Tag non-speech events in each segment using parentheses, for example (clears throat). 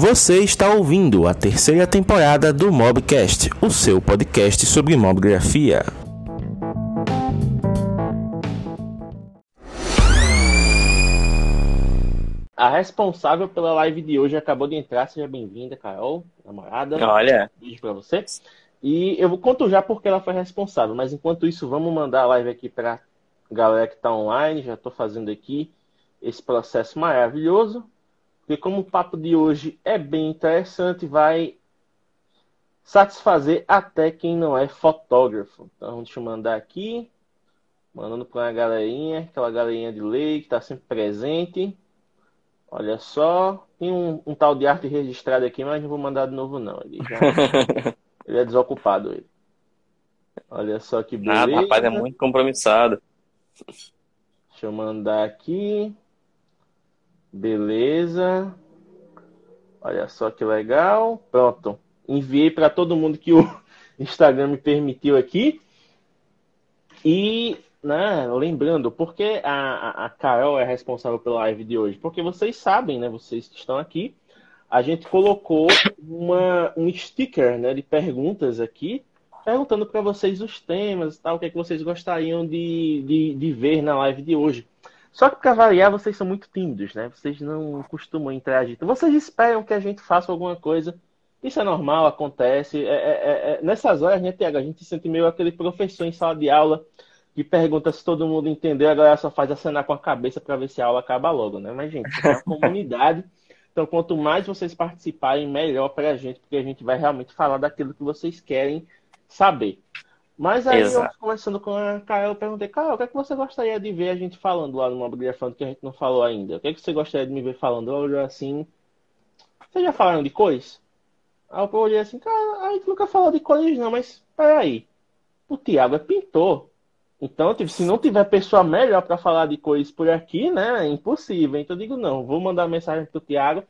Você está ouvindo a terceira temporada do Mobcast, o seu podcast sobre mobgrafia. A responsável pela live de hoje acabou de entrar, seja bem-vinda, Carol, namorada. Olha. Beijo pra você. E eu vou conto já porque ela foi responsável, mas enquanto isso, vamos mandar a live aqui pra galera que tá online. Já tô fazendo aqui esse processo maravilhoso. Porque como o papo de hoje é bem interessante, vai satisfazer até quem não é fotógrafo. Então, deixa eu mandar aqui. Mandando para uma galerinha, aquela galerinha de lei que está sempre presente. Olha só. Tem um, um, tal de arte registrada aqui, mas não vou mandar de novo, não. Ele, já... (laughs) ele é desocupado. Ele. Olha só que beleza. Nada, rapaz, é muito compromissado. Deixa eu mandar aqui. Beleza. Olha só que legal. Pronto. Enviei para todo mundo que o (laughs) Instagram me permitiu aqui. E, né, lembrando, por que a, a Carol é responsável pela live de hoje? Porque vocês sabem, né, vocês que estão aqui, a gente colocou uma, um sticker né, de perguntas aqui, perguntando para vocês os temas e tal, o que, é que vocês gostariam de, de, de ver na live de hoje. Só que para variar, vocês são muito tímidos, né? Vocês não costumam interagir. Então, vocês esperam que a gente faça alguma coisa. Isso é normal, acontece. É, é, é, nessas horas, né, Tiago? A gente se sente meio aquele professor em sala de aula que pergunta se todo mundo entendeu, a galera só faz acenar com a cabeça para ver se a aula acaba logo, né? Mas, gente, é uma comunidade. Então, quanto mais vocês participarem, melhor para a gente, porque a gente vai realmente falar daquilo que vocês querem saber. Mas aí Exato. eu conversando com a Carol, eu perguntei, Carol, o que é que você gostaria de ver a gente falando lá no Mobigrafando que a gente não falou ainda? O que é que você gostaria de me ver falando? Eu assim. Vocês já falaram de cores? Aí eu olhei assim, cara, a gente nunca falou de cores não, mas peraí. O Thiago é pintor. Então, tipo, se não tiver pessoa melhor para falar de cores por aqui, né? É impossível. Então eu digo, não, vou mandar mensagem pro Thiago.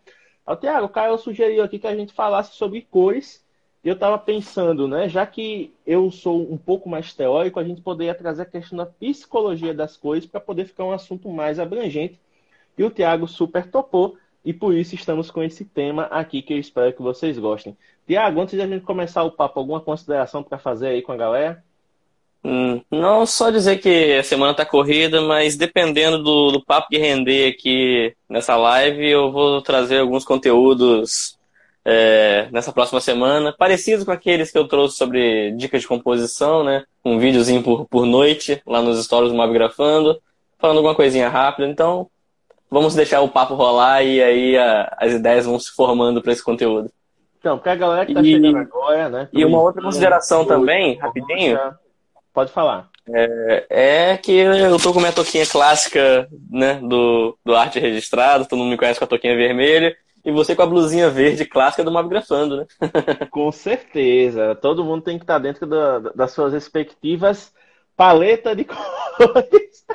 Aí o Thiago, o Caio sugeriu aqui que a gente falasse sobre cores eu estava pensando, né, já que eu sou um pouco mais teórico, a gente poderia trazer a questão da psicologia das coisas para poder ficar um assunto mais abrangente. E o Tiago super topou, e por isso estamos com esse tema aqui que eu espero que vocês gostem. Tiago, antes de a gente começar o papo, alguma consideração para fazer aí com a galera? Hum, não, só dizer que a semana está corrida, mas dependendo do, do papo que render aqui nessa live, eu vou trazer alguns conteúdos é, nessa próxima semana, parecido com aqueles que eu trouxe sobre dicas de composição, né? Um videozinho por, por noite, lá nos stories do Mobgrafando, falando alguma coisinha rápida. Então, vamos deixar o papo rolar e aí a, as ideias vão se formando para esse conteúdo. Então, porque a galera que tá e, chegando agora, né? E uma outra consideração também, rapidinho. Pode falar. É, é, que eu tô com minha toquinha clássica, né, do, do arte registrado, todo mundo me conhece com a toquinha vermelha, e você com a blusinha verde clássica do Mobgrafando, né? (laughs) com certeza. Todo mundo tem que estar dentro da, das suas respectivas paleta de (laughs) cores.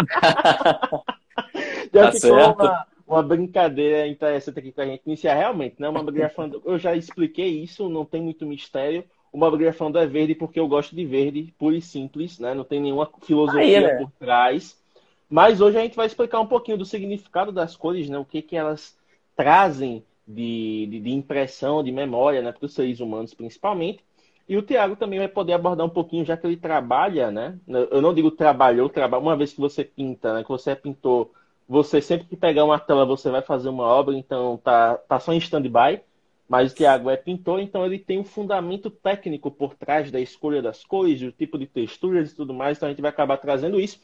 já tá ficou uma, uma, brincadeira interessante aqui com a gente iniciar. Realmente, né? O Mobgrafando, eu já expliquei isso, não tem muito mistério. O Mobgrafando é verde porque eu gosto de verde, puro e simples, né? Não tem nenhuma filosofia Aí, né? por trás. Mas hoje a gente vai explicar um pouquinho do significado das cores, né? O que, que elas trazem de, de, de impressão, de memória, né, para os seres humanos principalmente. E o Tiago também vai poder abordar um pouquinho, já que ele trabalha, né? Eu não digo trabalhou, trabalha. Uma vez que você pinta, né? Que você é pintor, você sempre que pegar uma tela, você vai fazer uma obra, então tá, tá só em stand-by. Mas o Tiago é pintor, então ele tem um fundamento técnico por trás da escolha das cores, o tipo de texturas e tudo mais, então a gente vai acabar trazendo isso.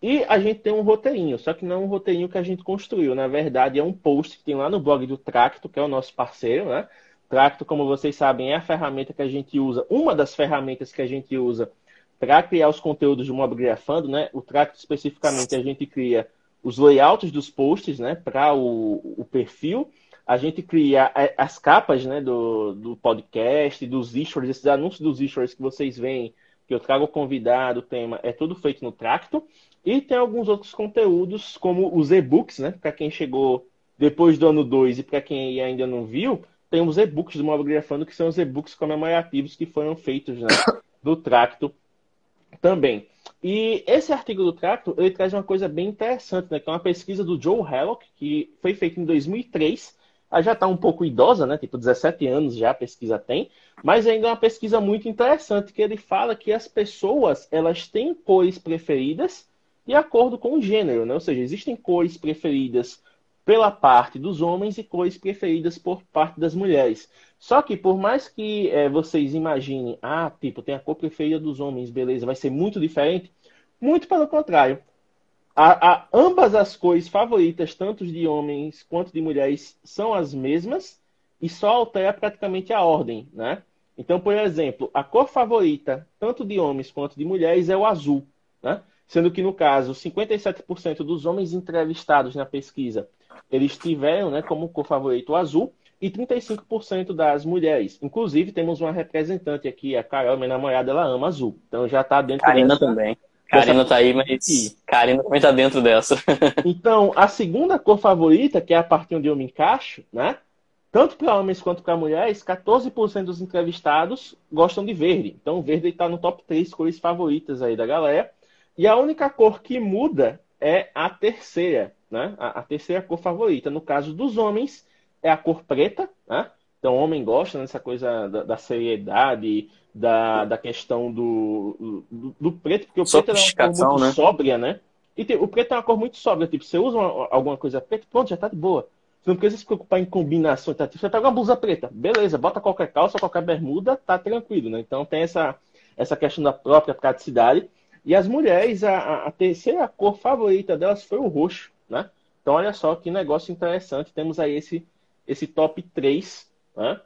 E a gente tem um roteirinho, só que não é um roteirinho que a gente construiu. Na verdade, é um post que tem lá no blog do Tracto, que é o nosso parceiro, né? Tracto, como vocês sabem, é a ferramenta que a gente usa, uma das ferramentas que a gente usa para criar os conteúdos do Mobgrafando, né? O Tracto, especificamente, a gente cria os layouts dos posts, né? Para o, o perfil. A gente cria as capas, né? Do, do podcast, dos issues, esses anúncios dos issues que vocês veem, que eu trago convidado, o tema, é tudo feito no Tracto. E tem alguns outros conteúdos, como os e-books, né? Para quem chegou depois do ano 2 e para quem ainda não viu, tem os e-books do Mobigrafando, que são os e-books comemorativos que foram feitos né, (coughs) do Tracto também. E esse artigo do Tracto, ele traz uma coisa bem interessante, né? Que é uma pesquisa do Joe Hallock, que foi feita em 2003. Ela já está um pouco idosa, né? Tipo, 17 anos já a pesquisa tem, mas ainda é uma pesquisa muito interessante, que ele fala que as pessoas, elas têm cores preferidas de acordo com o gênero, né? Ou seja, existem cores preferidas pela parte dos homens e cores preferidas por parte das mulheres. Só que por mais que é, vocês imaginem, ah, tipo, tem a cor preferida dos homens, beleza, vai ser muito diferente, muito pelo contrário. A, a, ambas as cores favoritas, tanto de homens quanto de mulheres, são as mesmas e só altera praticamente a ordem, né? Então, por exemplo, a cor favorita, tanto de homens quanto de mulheres, é o azul, né? Sendo que, no caso, 57% dos homens entrevistados na pesquisa eles tiveram né, como cor favorito o azul e 35% das mulheres. Inclusive, temos uma representante aqui, a Carol, minha namorada, ela ama azul. Então já está dentro Karina dessa... também. Karina está aí, mas Karina também está dentro dessa. (laughs) então, a segunda cor favorita, que é a parte onde eu me encaixo, né? Tanto para homens quanto para mulheres, 14% dos entrevistados gostam de verde. Então, verde está no top 3 cores favoritas aí da galera. E a única cor que muda é a terceira, né? A, a, terceira cor favorita. No caso dos homens, é a cor preta, né? Então, o homem gosta dessa coisa da, da seriedade, da, da questão do, do, do preto, porque o preto é uma cor muito né? sóbria, né? E tem, o preto é uma cor muito sóbria, tipo, você usa uma, alguma coisa preta, pronto, já tá de boa. Você não precisa se preocupar em combinação, tá? Tipo, você pega uma blusa preta, beleza, bota qualquer calça, qualquer bermuda, tá tranquilo, né? Então tem essa, essa questão da própria praticidade. E as mulheres, a, a terceira cor favorita delas foi o roxo, né? Então, olha só que negócio interessante. Temos aí esse, esse top 3, né?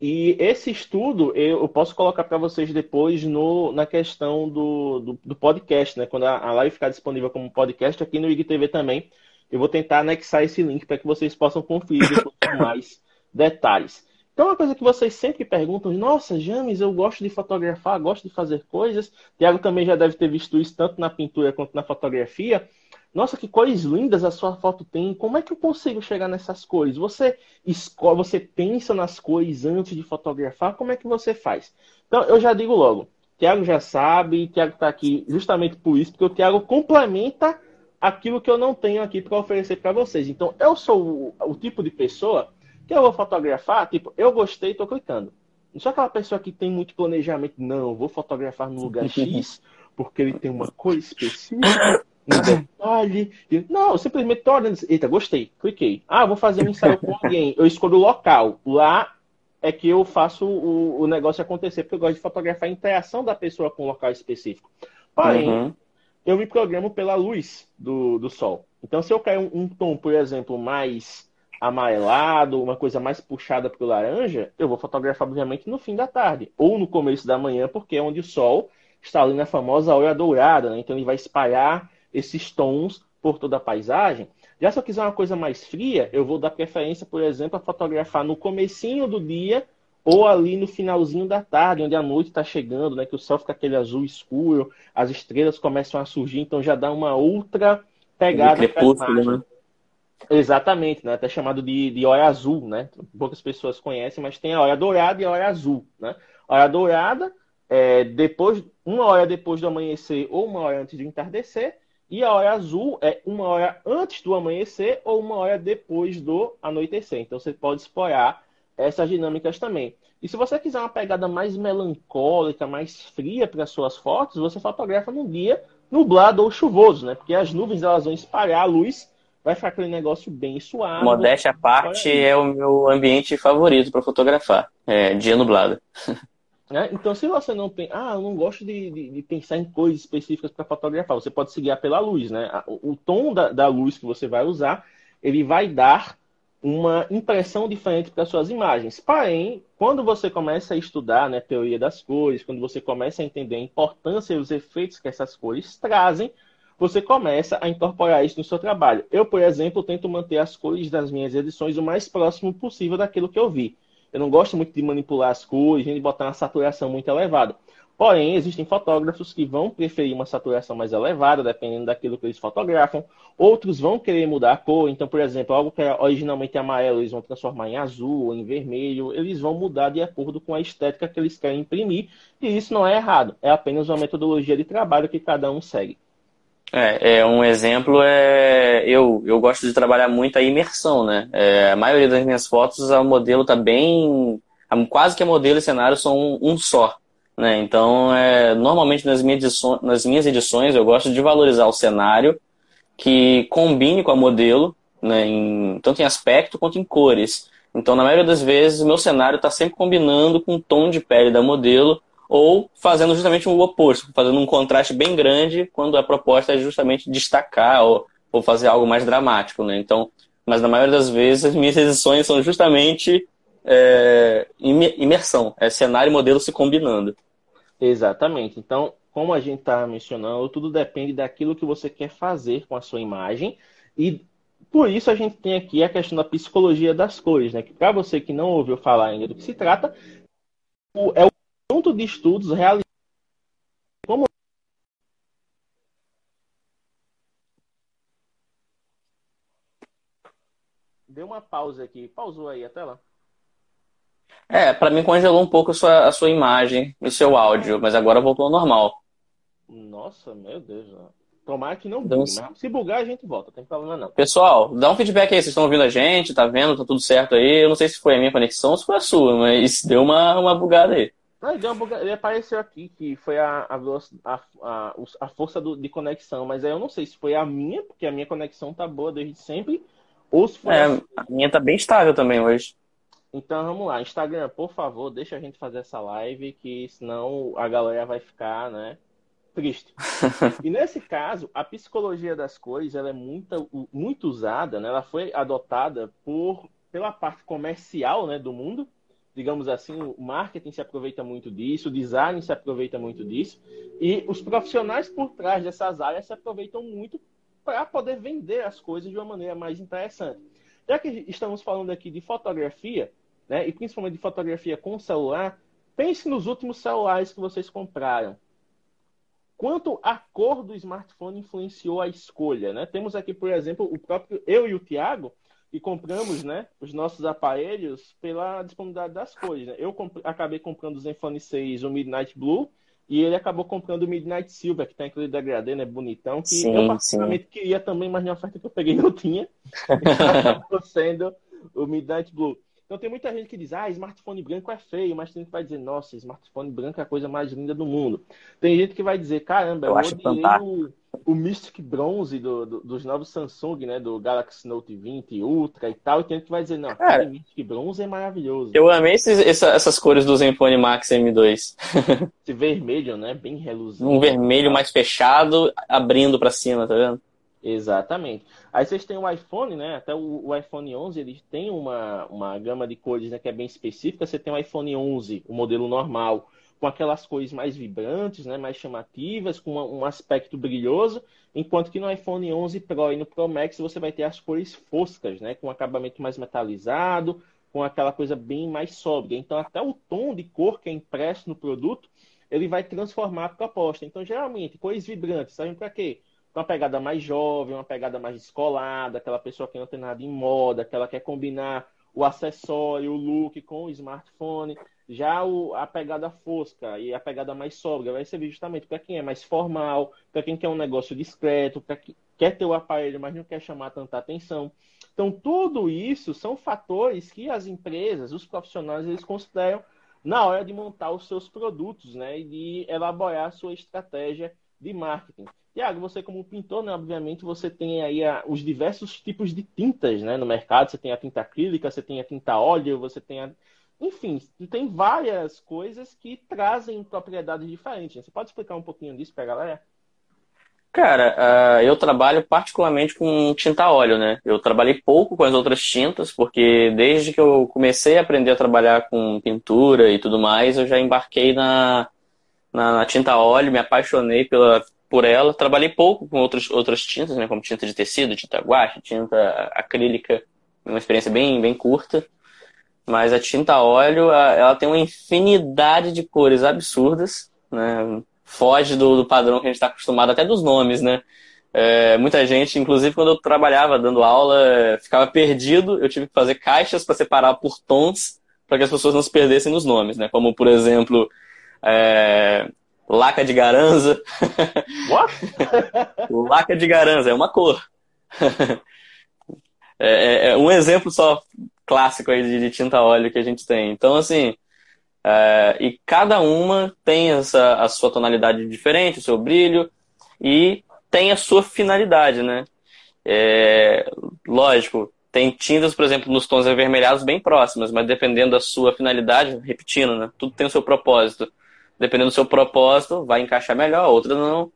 E esse estudo eu posso colocar para vocês depois no, na questão do, do, do podcast, né? Quando a, a, live ficar disponível como podcast aqui no IGTV também, eu vou tentar anexar esse link para que vocês possam conferir com (coughs) mais detalhes. Então, uma coisa que vocês sempre perguntam, nossa, James, eu gosto de fotografar, gosto de fazer coisas. Tiago também já deve ter visto isso tanto na pintura quanto na fotografia. Nossa, que cores lindas a sua foto tem. Como é que eu consigo chegar nessas cores? Você escolhe, você pensa nas cores antes de fotografar? Como é que você faz? Então, eu já digo logo. Tiago já sabe, Tiago está aqui justamente por isso, porque o Tiago complementa aquilo que eu não tenho aqui para oferecer para vocês. Então, eu sou o, o tipo de pessoa que eu vou fotografar, tipo, eu gostei, estou clicando. Não sou aquela pessoa que tem muito planejamento, não, vou fotografar no lugar (laughs) X, porque ele tem uma cor específica, um detalhe. Não, eu simplesmente tô olhando, eita, gostei, cliquei. Ah, vou fazer um ensaio com alguém, eu escolho o local. Lá é que eu faço o, o negócio acontecer, porque eu gosto de fotografar a interação da pessoa com o local específico. Porém, uhum. eu me programo pela luz do, do sol. Então, se eu quero um, um tom, por exemplo, mais amarelado, uma coisa mais puxada para o laranja, eu vou fotografar, obviamente, no fim da tarde ou no começo da manhã, porque é onde o sol está ali na famosa hora dourada, né? então ele vai espalhar esses tons por toda a paisagem. Já se eu quiser uma coisa mais fria, eu vou dar preferência, por exemplo, a fotografar no comecinho do dia ou ali no finalzinho da tarde, onde a noite está chegando, né? Que o céu fica aquele azul escuro, as estrelas começam a surgir, então já dá uma outra pegada. Crepúsculo, né? Exatamente, né? Até chamado de, de azul, né? Poucas pessoas conhecem, mas tem a hora dourada e a hora azul, né? A hora dourada é depois, uma hora depois do amanhecer ou uma hora antes de entardecer, e a hora azul é uma hora antes do amanhecer ou uma hora depois do anoitecer. Então você pode explorar essas dinâmicas também. E se você quiser uma pegada mais melancólica, mais fria para suas fotos, você fotografa num dia nublado ou chuvoso, né? Porque as nuvens elas vão espalhar a luz vai ficar aquele negócio bem suave. Modéstia à parte é o meu ambiente favorito para fotografar. É dia nublado. É, então, se você não tem. Ah, eu não gosto de, de, de pensar em coisas específicas para fotografar. Você pode se guiar pela luz, né? O, o tom da, da, luz que você vai usar, ele vai dar uma impressão diferente para suas imagens. Porém, quando você começa a estudar né, teoria das cores, quando você começa a entender a importância e os efeitos que essas cores trazem, você começa a incorporar isso no seu trabalho. Eu, por exemplo, tento manter as cores das minhas edições o mais próximo possível daquilo que eu vi. Eu não gosto muito de manipular as cores, nem de botar uma saturação muito elevada. Porém, existem fotógrafos que vão preferir uma saturação mais elevada, dependendo daquilo que eles fotografam. Outros vão querer mudar a cor. Então, por exemplo, algo que é originalmente amarelo, eles vão transformar em azul ou em vermelho. Eles vão mudar de acordo com a estética que eles querem imprimir. E isso não é errado. É apenas uma metodologia de trabalho que cada um segue. É, é, um exemplo é eu, eu gosto de trabalhar muito a imersão, né? É, a maioria das minhas fotos, o modelo está bem. Quase que a modelo e cenário são um, um só. Né? Então, é, normalmente nas minhas, edições, nas minhas edições eu gosto de valorizar o cenário que combine com a modelo, né? em, tanto em aspecto quanto em cores. Então, na maioria das vezes, o meu cenário está sempre combinando com o tom de pele da modelo ou fazendo justamente o oposto, fazendo um contraste bem grande quando a proposta é justamente destacar ou, ou fazer algo mais dramático, né? Então, mas na maioria das vezes as (laughs) minhas edições são justamente é, imersão, é cenário e modelo se combinando. Exatamente. Então, como a gente está mencionando, tudo depende daquilo que você quer fazer com a sua imagem e por isso a gente tem aqui a questão da psicologia das cores, né? Que para você que não ouviu falar ainda do que se trata, é o conjunto de estudos realizados como Deu uma pausa aqui. Pausou aí a tela? É, para mim congelou um pouco a sua, a sua imagem e seu áudio, mas agora voltou ao normal. Nossa, meu Deus. Tomara que não bugue, mas se bugar a gente volta, não tem problema não. Pessoal, dá um feedback aí, vocês estão ouvindo a gente, tá vendo, tá tudo certo aí. Eu não sei se foi a minha conexão ou se foi a sua, mas (laughs) deu uma, uma bugada aí. Não, deu uma Ele apareceu aqui que foi a, a, a, a, a força do, de conexão, mas aí eu não sei se foi a minha, porque a minha conexão tá boa desde sempre, ou se foi é, a... a minha tá bem estável também hoje. Então vamos lá, Instagram, por favor, deixa a gente fazer essa live, que senão a galera vai ficar, né, triste. (laughs) e nesse caso, a psicologia das cores, ela é muito, muito usada, né? Ela foi adotada por pela parte comercial, né, do mundo digamos assim, o marketing se aproveita muito disso, o design se aproveita muito disso, e os profissionais por trás dessas áreas se aproveitam muito para poder vender as coisas de uma maneira mais interessante. Já que estamos falando aqui de fotografia, né, e principalmente de fotografia com celular, pense nos últimos celulares que vocês compraram. Quanto a cor do smartphone influenciou a escolha, né? Temos aqui, por exemplo, o próprio eu e o Tiago, e compramos né, os nossos aparelhos pela disponibilidade das cores. Né? Eu comp acabei comprando o Zenfone 6, o Midnight Blue, e ele acabou comprando o Midnight Silver, que incluído da HD, né? Bonitão, que sim, eu particularmente sim. queria também, mas na oferta que eu peguei (laughs) não tinha. Então, sendo o Midnight Blue. Então tem muita gente que diz, ah, smartphone branco é feio, mas tem gente que vai dizer, nossa, smartphone branco é a coisa mais linda do mundo. Tem gente que vai dizer, caramba, eu, eu acho o, o Mystic Bronze do, do, dos novos Samsung, né? Do Galaxy Note 20 Ultra e tal, e tem gente que vai dizer, não, Cara, Mystic Bronze é maravilhoso. Eu amei esses, essa, essas cores do Zenfone Max M2. Esse vermelho, né? Bem reluzente. Um vermelho mais fechado, abrindo para cima, tá vendo? Exatamente. Aí vocês têm o iPhone, né? Até o, o, iPhone 11 ele tem uma, uma gama de cores né, que é bem específica. Você tem o iPhone 11, o modelo normal, com aquelas cores mais vibrantes, né, mais chamativas, com uma, um aspecto brilhoso, enquanto que no iPhone 11 Pro e no Pro Max você vai ter as cores foscas, né, com acabamento mais metalizado, com aquela coisa bem mais sóbria. Então até o tom de cor que é impresso no produto, ele vai transformar a proposta. Então geralmente cores vibrantes servem para quê? Uma pegada mais jovem, uma pegada mais descolada, aquela pessoa que não tem nada em moda, que quer combinar o acessório, o look com o smartphone. Já o, a pegada fosca e a pegada mais sóbria vai servir justamente para quem é mais formal, para quem quer um negócio discreto, para quem quer ter o aparelho, mas não quer chamar tanta atenção. Então, tudo isso são fatores que as empresas, os profissionais, eles consideram na hora de montar os seus produtos, né, e de elaborar a sua estratégia de marketing. Tiago, você como pintor, né, obviamente, você tem aí a, os diversos tipos de tintas né, no mercado. Você tem a tinta acrílica, você tem a tinta óleo, você tem a... Enfim, tem várias coisas que trazem propriedades diferentes. Você pode explicar um pouquinho disso para a galera? Cara, uh, eu trabalho particularmente com tinta óleo, né? Eu trabalhei pouco com as outras tintas, porque desde que eu comecei a aprender a trabalhar com pintura e tudo mais, eu já embarquei na, na, na tinta óleo, me apaixonei pela, por ela. Trabalhei pouco com outros, outras tintas, né, como tinta de tecido, tinta guache, tinta acrílica, uma experiência bem, bem curta. Mas a tinta óleo, ela tem uma infinidade de cores absurdas, né? Foge do, do padrão que a gente está acostumado, até dos nomes, né? É, muita gente, inclusive quando eu trabalhava dando aula, ficava perdido. Eu tive que fazer caixas para separar por tons, para que as pessoas não se perdessem nos nomes, né? Como, por exemplo, é, laca de garanza. What? (laughs) laca de garanza, é uma cor. (laughs) É, é, é, um exemplo só clássico aí de, de, tinta óleo que a gente tem. Então, assim, é, e cada uma tem essa, a sua tonalidade diferente, o seu brilho, e tem a sua finalidade, né? É, lógico, tem tintas, por exemplo, nos tons avermelhados bem próximas, mas dependendo da sua finalidade, repetindo, né? Tudo tem o seu propósito. Dependendo do seu propósito, vai encaixar melhor, outra não.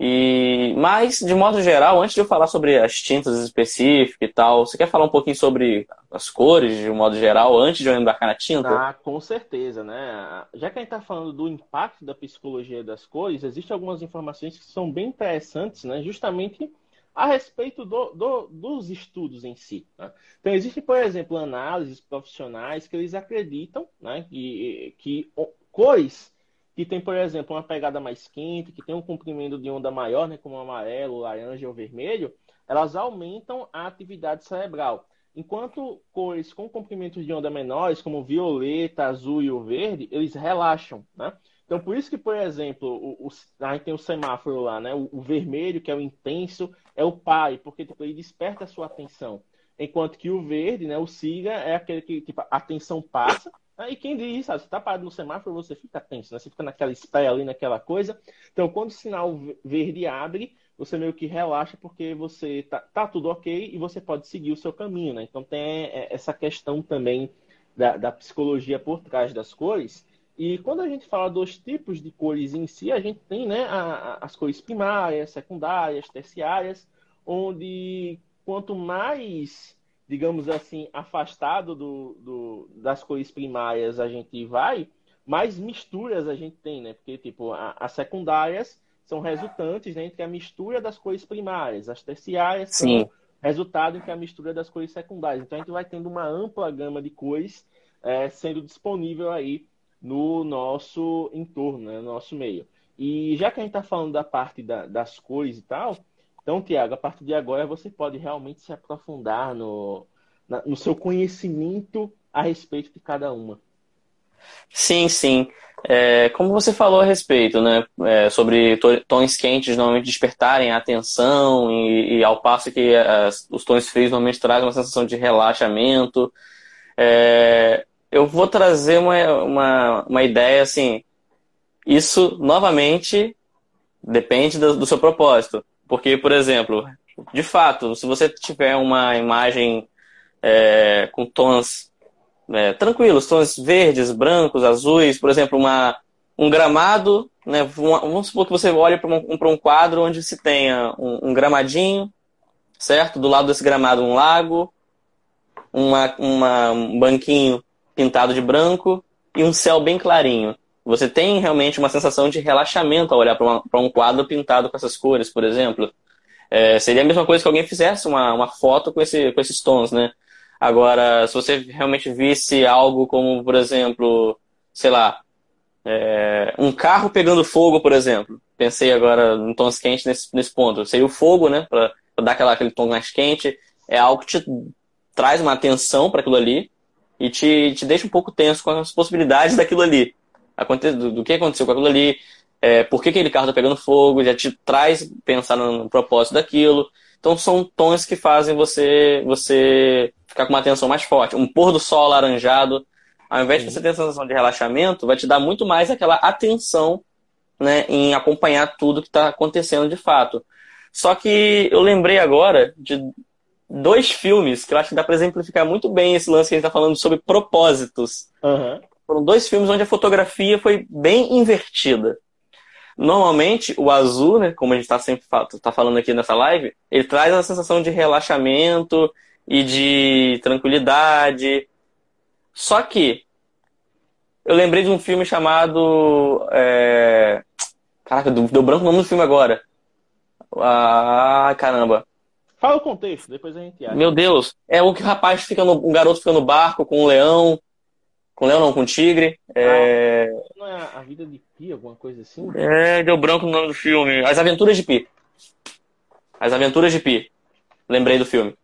E, mas, de modo geral, antes de eu falar sobre as tintas específicas e tal, você quer falar um pouquinho sobre as cores, de modo geral, antes de eu embarcar na tinta? Ah, com certeza, né? Já que a gente está falando do impacto da psicologia das cores, existem algumas informações que são bem interessantes, né? Justamente a respeito do, do, dos estudos em si. Né? Então, existem, por exemplo, análises profissionais que eles acreditam né, que, que cores que tem, por exemplo, uma pegada mais quente, que tem um comprimento de onda maior, né, como amarelo, laranja ou vermelho, elas aumentam a atividade cerebral. Enquanto cores com comprimentos de onda menores, como violeta, azul e o verde, eles relaxam, né? Então, por isso que, por exemplo, o, o, a gente tem o semáforo lá, né? O, o, vermelho, que é o intenso, é o pai, porque tipo, ele desperta a sua atenção. Enquanto que o verde, né? O siga, é aquele que tipo, a atenção passa, Aí quem diz, sabe, você tá parado no semáforo, você fica tenso, né? Você fica naquela espera ali, naquela coisa. Então, quando o sinal verde abre, você meio que relaxa porque você tá, tá tudo ok e você pode seguir o seu caminho, né? Então tem é, essa questão também da, da psicologia por trás das cores. E quando a gente fala dos tipos de cores em si, a gente tem né, a, as cores primárias, secundárias, terciárias, onde quanto mais digamos assim, afastado do, do, das cores primárias a gente vai, mais misturas a gente tem, né? Porque, tipo, a, as secundárias são resultantes né, entre a mistura das cores primárias, as terciárias Sim. são resultado entre a mistura das cores secundárias. Então, a gente vai tendo uma ampla gama de cores é, sendo disponível aí no nosso entorno, né, no nosso meio. E já que a gente está falando da parte da, das cores e tal, então, Tiago, a partir de agora você pode realmente se aprofundar no, na, no seu conhecimento a respeito de cada uma. Sim, sim. É, como você falou a respeito, né, é, sobre tons quentes normalmente despertarem a atenção e, e ao passo que as, os tons frios normalmente trazem uma sensação de relaxamento, é, eu vou trazer uma, uma, uma ideia assim. Isso novamente depende do, do seu propósito. Porque, por exemplo, de fato, se você tiver uma imagem é, com tons é, tranquilos, tons verdes, brancos, azuis, por exemplo, uma, um gramado, né, vamos supor que você olhe para um, um, quadro onde se tenha um, um, gramadinho, certo? Do lado desse gramado um lago, uma, uma, um banquinho pintado de branco e um céu bem clarinho. Você tem realmente uma sensação de relaxamento ao olhar para um quadro pintado com essas cores, por exemplo. É, seria a mesma coisa que alguém fizesse uma, uma foto com, esse, com esses tons, né? Agora, se você realmente visse algo como, por exemplo, sei lá, é, um carro pegando fogo, por exemplo. Pensei agora em tons quentes nesse, nesse ponto. Seria o fogo, né? Para dar aquela, aquele tom mais quente. É algo que te traz uma atenção para aquilo ali e te, te deixa um pouco tenso com as possibilidades (laughs) daquilo ali do, do que aconteceu com aquilo ali, é, por que aquele carro está pegando fogo, já te traz pensar no, no, propósito daquilo. Então são tons que fazem você você ficar com uma atenção mais forte. Um pôr do sol alaranjado, ao invés de você ter a sensação de relaxamento, vai te dar muito mais aquela atenção né, em acompanhar tudo que está acontecendo de fato. Só que eu lembrei agora de dois filmes que eu acho que dá para exemplificar muito bem esse lance que a gente está falando sobre propósitos. Uhum. Foram dois filmes onde a fotografia foi bem invertida. Normalmente, o azul, né, como a gente está sempre tá falando aqui nessa live, ele traz a sensação de relaxamento e de tranquilidade. Só que eu lembrei de um filme chamado. É... Caraca, deu branco o nome do filme agora. Ah, caramba. Fala o contexto, depois a gente acha. Meu Deus, é o que o rapaz fica no. Um garoto fica no barco com um leão. Com leão não, com tigre. É... Ah, não é a vida de Pi, alguma coisa assim? É, deu branco no nome do filme. As Aventuras de Pi. As Aventuras de Pi. Lembrei do filme.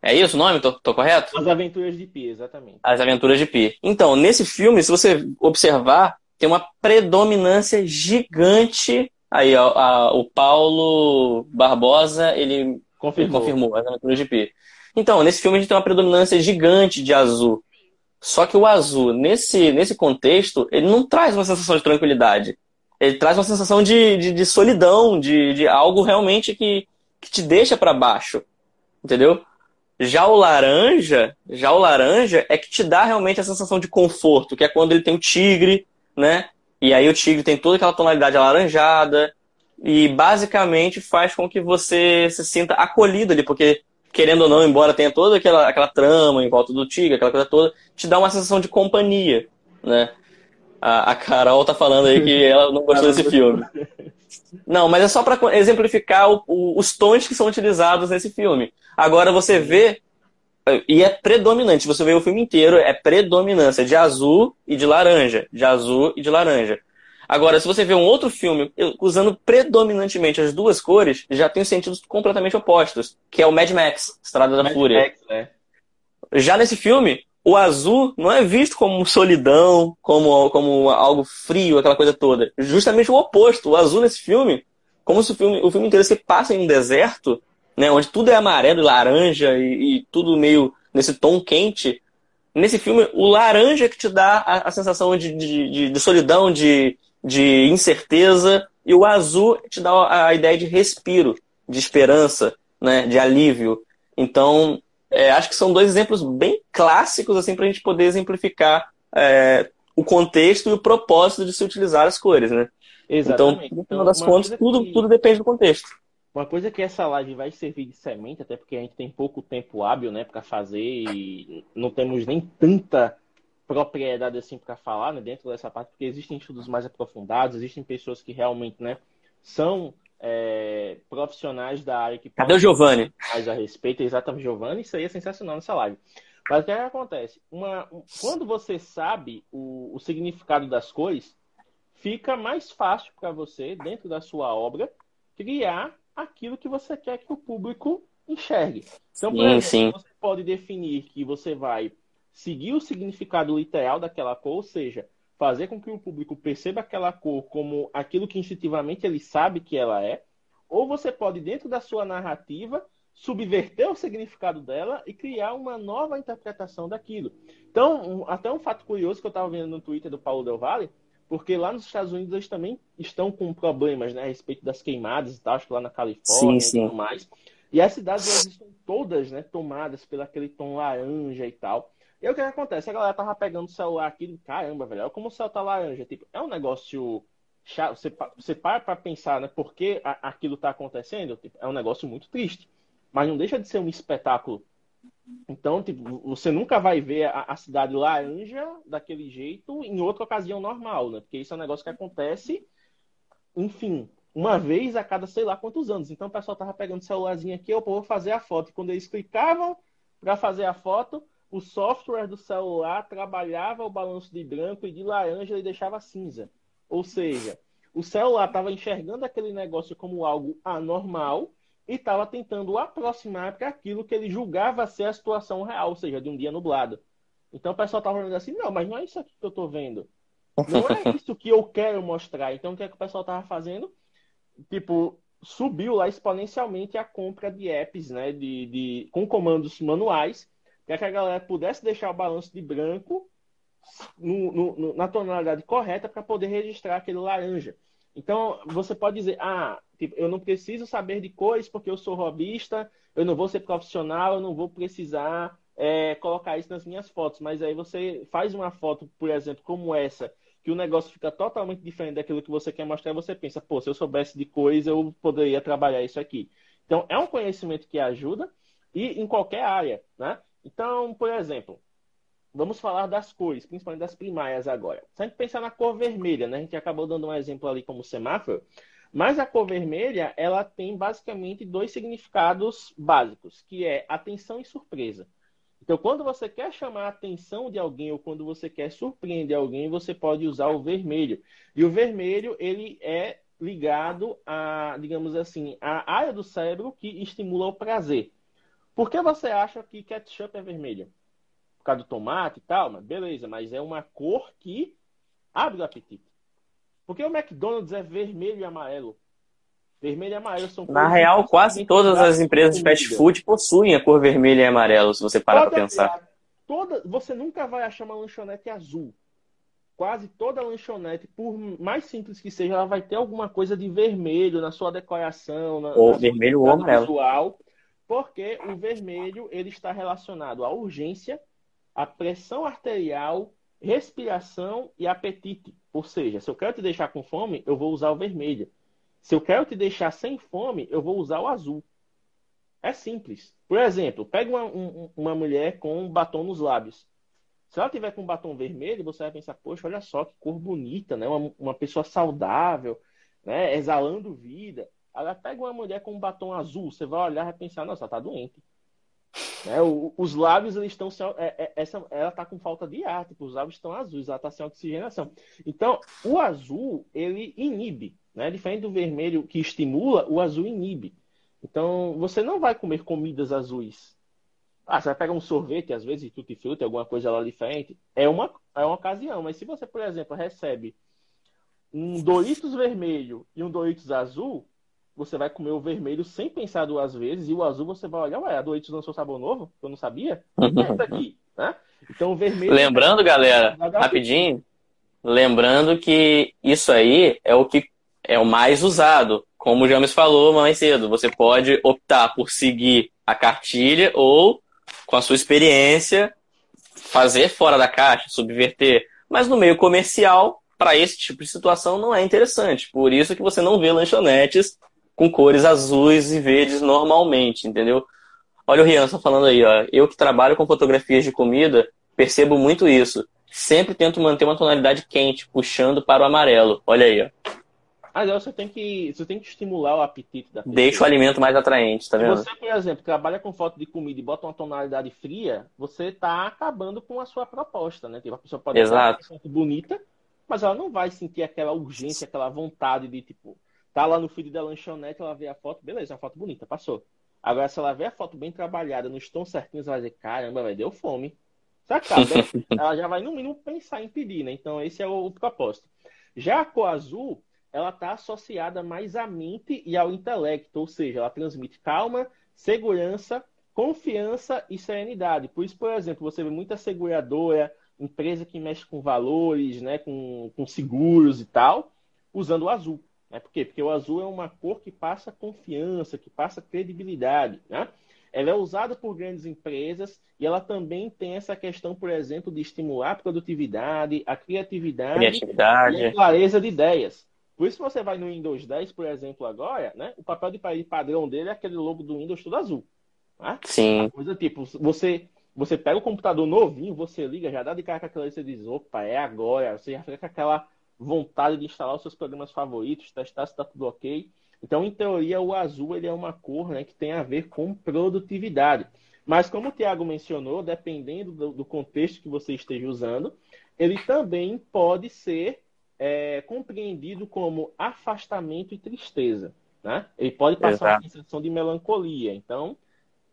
É isso o nome? Tô, tô correto? As Aventuras de Pi, exatamente. As Aventuras de Pi. Então, nesse filme, se você observar, tem uma predominância gigante. Aí, ó, a, o Paulo Barbosa, ele confirmou. confirmou as Aventuras de Pi. Então, nesse filme a gente tem uma predominância gigante de azul. Só que o azul, nesse, nesse contexto, ele não traz uma sensação de tranquilidade. Ele traz uma sensação de, de, de solidão, de, de algo realmente que, que te deixa para baixo. Entendeu? Já o laranja, já o laranja é que te dá realmente a sensação de conforto, que é quando ele tem o tigre, né? E aí o tigre tem toda aquela tonalidade alaranjada e basicamente faz com que você se sinta acolhido ali, porque querendo ou não, embora tenha toda aquela, aquela trama em volta do tigre, aquela coisa toda, te dá uma sensação de companhia, né? A, a Carol tá falando aí que (laughs) ela não gostou desse filme. Não, mas é só para exemplificar o, o, os tons que são utilizados nesse filme. Agora você vê, e é predominante, você vê o filme inteiro, é predominância de azul e de laranja. De azul e de laranja. Agora, se você vê um outro filme usando predominantemente as duas cores, já tem sentidos completamente opostos, que é o Mad Max, Estrada da Mad Fúria. Max, né? Já nesse filme, o azul não é visto como solidão, como, como algo frio, aquela coisa toda. Justamente o oposto. O azul nesse filme, como se o filme, o filme inteiro se passa em um deserto, né, onde tudo é amarelo e laranja e, e tudo meio nesse tom quente. Nesse filme, o laranja que te dá a, a sensação de, de, de, de solidão, de, de incerteza, e o azul te dá a ideia de respiro, de esperança, né, de alívio. Então, é, acho que são dois exemplos bem clássicos assim para a gente poder exemplificar é, o contexto e o propósito de se utilizar as cores, né? Exatamente. Então, no final das contas, tudo, que... tudo depende do contexto. Uma coisa que essa live vai servir de semente, até porque a gente tem pouco tempo hábil, né, para fazer e não temos nem tanta propriedade assim para falar, né, dentro dessa parte, porque existem estudos mais aprofundados, existem pessoas que realmente, né, são é, profissionais da área que Cadê o Giovanni? Mais a respeito, exatamente, Giovanni, isso aí é sensacional nessa live. Mas o que, é que acontece? Uma, quando você sabe o, o significado das cores, fica mais fácil para você, dentro da sua obra, criar aquilo que você quer que o público enxergue. Então, por sim, exemplo, sim. você pode definir que você vai seguir o significado literal daquela cor, ou seja, fazer com que o público perceba aquela cor como aquilo que instintivamente ele sabe que ela é, ou você pode, dentro da sua narrativa, subverter o significado dela e criar uma nova interpretação daquilo. Então, até um fato curioso que eu estava vendo no Twitter do Paulo Del Valle, porque lá nos Estados Unidos eles também estão com problemas né, a respeito das queimadas e tal, acho que lá na Califórnia sim, sim. e tudo mais. E as cidades elas estão todas né, tomadas pelo aquele tom laranja e tal. E aí o que, que acontece? A galera tava pegando o celular aqui, caramba, velho, olha como o céu tá laranja. Tipo, é um negócio chato. Você, você para pra pensar, né, por que aquilo tá acontecendo? Tipo, é um negócio muito triste. Mas não deixa de ser um espetáculo. Então, tipo, você nunca vai ver a, a cidade laranja daquele jeito em outra ocasião normal, né? Porque isso é um negócio que acontece, enfim, uma vez a cada sei lá quantos anos. Então o pessoal tava pegando o celularzinho aqui, eu vou fazer a foto. E quando eles clicavam para fazer a foto, o software do celular trabalhava o balanço de branco e de laranja ele deixava cinza. Ou seja, o celular estava enxergando aquele negócio como algo anormal e estava tentando aproximar para aquilo que ele julgava ser a situação real, ou seja, de um dia nublado. Então o pessoal estava olhando assim, não, mas não é isso aqui que eu estou vendo. Não é isso que eu quero mostrar. Então o que, é que o pessoal estava fazendo? Tipo, subiu lá exponencialmente a compra de apps, né, de, de, com comandos manuais para que a galera pudesse deixar o balanço de branco no, no, na tonalidade correta para poder registrar aquele laranja. Então, você pode dizer, ah, tipo, eu não preciso saber de cores porque eu sou robista, eu não vou ser profissional, eu não vou precisar é, colocar isso nas minhas fotos. Mas aí você faz uma foto, por exemplo, como essa, que o negócio fica totalmente diferente daquilo que você quer mostrar, você pensa, pô, se eu soubesse de cores, eu poderia trabalhar isso aqui. Então, é um conhecimento que ajuda, e em qualquer área, né? Então, por exemplo, vamos falar das cores, principalmente das primárias agora. Se a gente pensar na cor vermelha, né? A gente acabou dando um exemplo ali como semáforo, mas a cor vermelha, ela tem basicamente dois significados básicos, que é atenção e surpresa. Então, quando você quer chamar a atenção de alguém ou quando você quer surpreender alguém, você pode usar o vermelho. E o vermelho, ele é ligado a, digamos assim, a área do cérebro que estimula o prazer. Por que você acha que ketchup é vermelho? Por causa do tomate e tal, mas beleza, mas é uma cor que abre o apetite. Por que o McDonald's é vermelho e amarelo? Vermelho e amarelo são Na real, quase todas as empresas de fast food possuem a cor vermelha e amarelo, se você parar para pensar. Toda, você nunca vai achar uma lanchonete azul. Quase toda lanchonete, por mais simples que seja, ela vai ter alguma coisa de vermelho na sua decoração, na, ou na vermelho ou amarelo. visual, porque o vermelho ele está relacionado à urgência, à pressão arterial, respiração e apetite. Ou seja, se eu quero te deixar com fome, eu vou usar o vermelho. Se eu quero te deixar sem fome, eu vou usar o azul. É simples. Por exemplo, pega uma, um, uma mulher com um batom nos lábios. Se ela tiver com um batom vermelho, você vai pensar, poxa, olha só que cor bonita, né? Uma, uma pessoa saudável, né? Exalando vida. Ela pega uma mulher com um batom azul, você vai olhar e pensar, nossa, ela tá doente. (laughs) Né? O, os lábios eles estão é, é, essa, ela está com falta de ar, tipo, os lábios estão azuis, ela está sem oxigenação. Então, o azul ele inibe, né? Diferente do vermelho que estimula, o azul inibe. Então, você não vai comer comidas azuis. Ah, você vai pegar um sorvete, às vezes, tutti frutti, alguma coisa lá diferente. É uma, é uma ocasião. Mas se você, por exemplo, recebe um Doritos vermelho e um Doritos azul, você vai comer o vermelho sem pensar duas vezes, e o azul você vai olhar, ué, a Doritos lançou sabor novo? Eu não sabia? É (laughs) aqui, né? Então, o vermelho... Lembrando, galera, rapidinho, lembrando que isso aí é o que é o mais usado. Como o James falou mais cedo, você pode optar por seguir a cartilha ou, com a sua experiência, fazer fora da caixa, subverter. Mas no meio comercial, para esse tipo de situação, não é interessante. Por isso que você não vê lanchonetes com cores azuis e verdes normalmente, entendeu? Olha o Rian falando aí, ó. Eu que trabalho com fotografias de comida, percebo muito isso. Sempre tento manter uma tonalidade quente, puxando para o amarelo. Olha aí, ó. Mas você tem que você tem que estimular o apetite da pessoa. Deixa o alimento mais atraente, tá vendo? Se você, por exemplo, trabalha com foto de comida e bota uma tonalidade fria, você está acabando com a sua proposta, né? Tipo, a pessoa pode Exato. uma foto bonita, mas ela não vai sentir aquela urgência, aquela vontade de, tipo, tá lá no feed da lanchonete, ela vê a foto, beleza, é uma foto bonita, passou. Agora, se ela vê a foto bem trabalhada, nos tons certinhos, ela vai dizer, caramba, vai deu fome. Sacada. (laughs) ela já vai, no mínimo, pensar em pedir, né? Então, esse é o, o propósito. Já a cor azul, ela está associada mais à mente e ao intelecto, ou seja, ela transmite calma, segurança, confiança e serenidade. Por isso, por exemplo, você vê muita seguradora, empresa que mexe com valores, né, com, com seguros e tal, usando o azul. Né? Por quê? Porque o azul é uma cor que passa confiança, que passa credibilidade. Né? Ela é usada por grandes empresas e ela também tem essa questão, por exemplo, de estimular a produtividade, a criatividade, criatividade. e a clareza de ideias. Por isso, você vai no Windows 10, por exemplo, agora, né? O papel de parede padrão dele é aquele logo do Windows todo azul. Né? Sim. coisa tipo, você, você pega o computador novinho, você liga, já dá de cara com aquela e você diz, opa, é agora. Você já fica com aquela vontade de instalar os seus programas favoritos, testar se está tudo ok. Então, em teoria, o azul ele é uma cor né, que tem a ver com produtividade. Mas, como o Tiago mencionou, dependendo do, do contexto que você esteja usando, ele também pode ser é compreendido como afastamento e tristeza. Né? Ele pode passar Exato. uma sensação de melancolia. Então,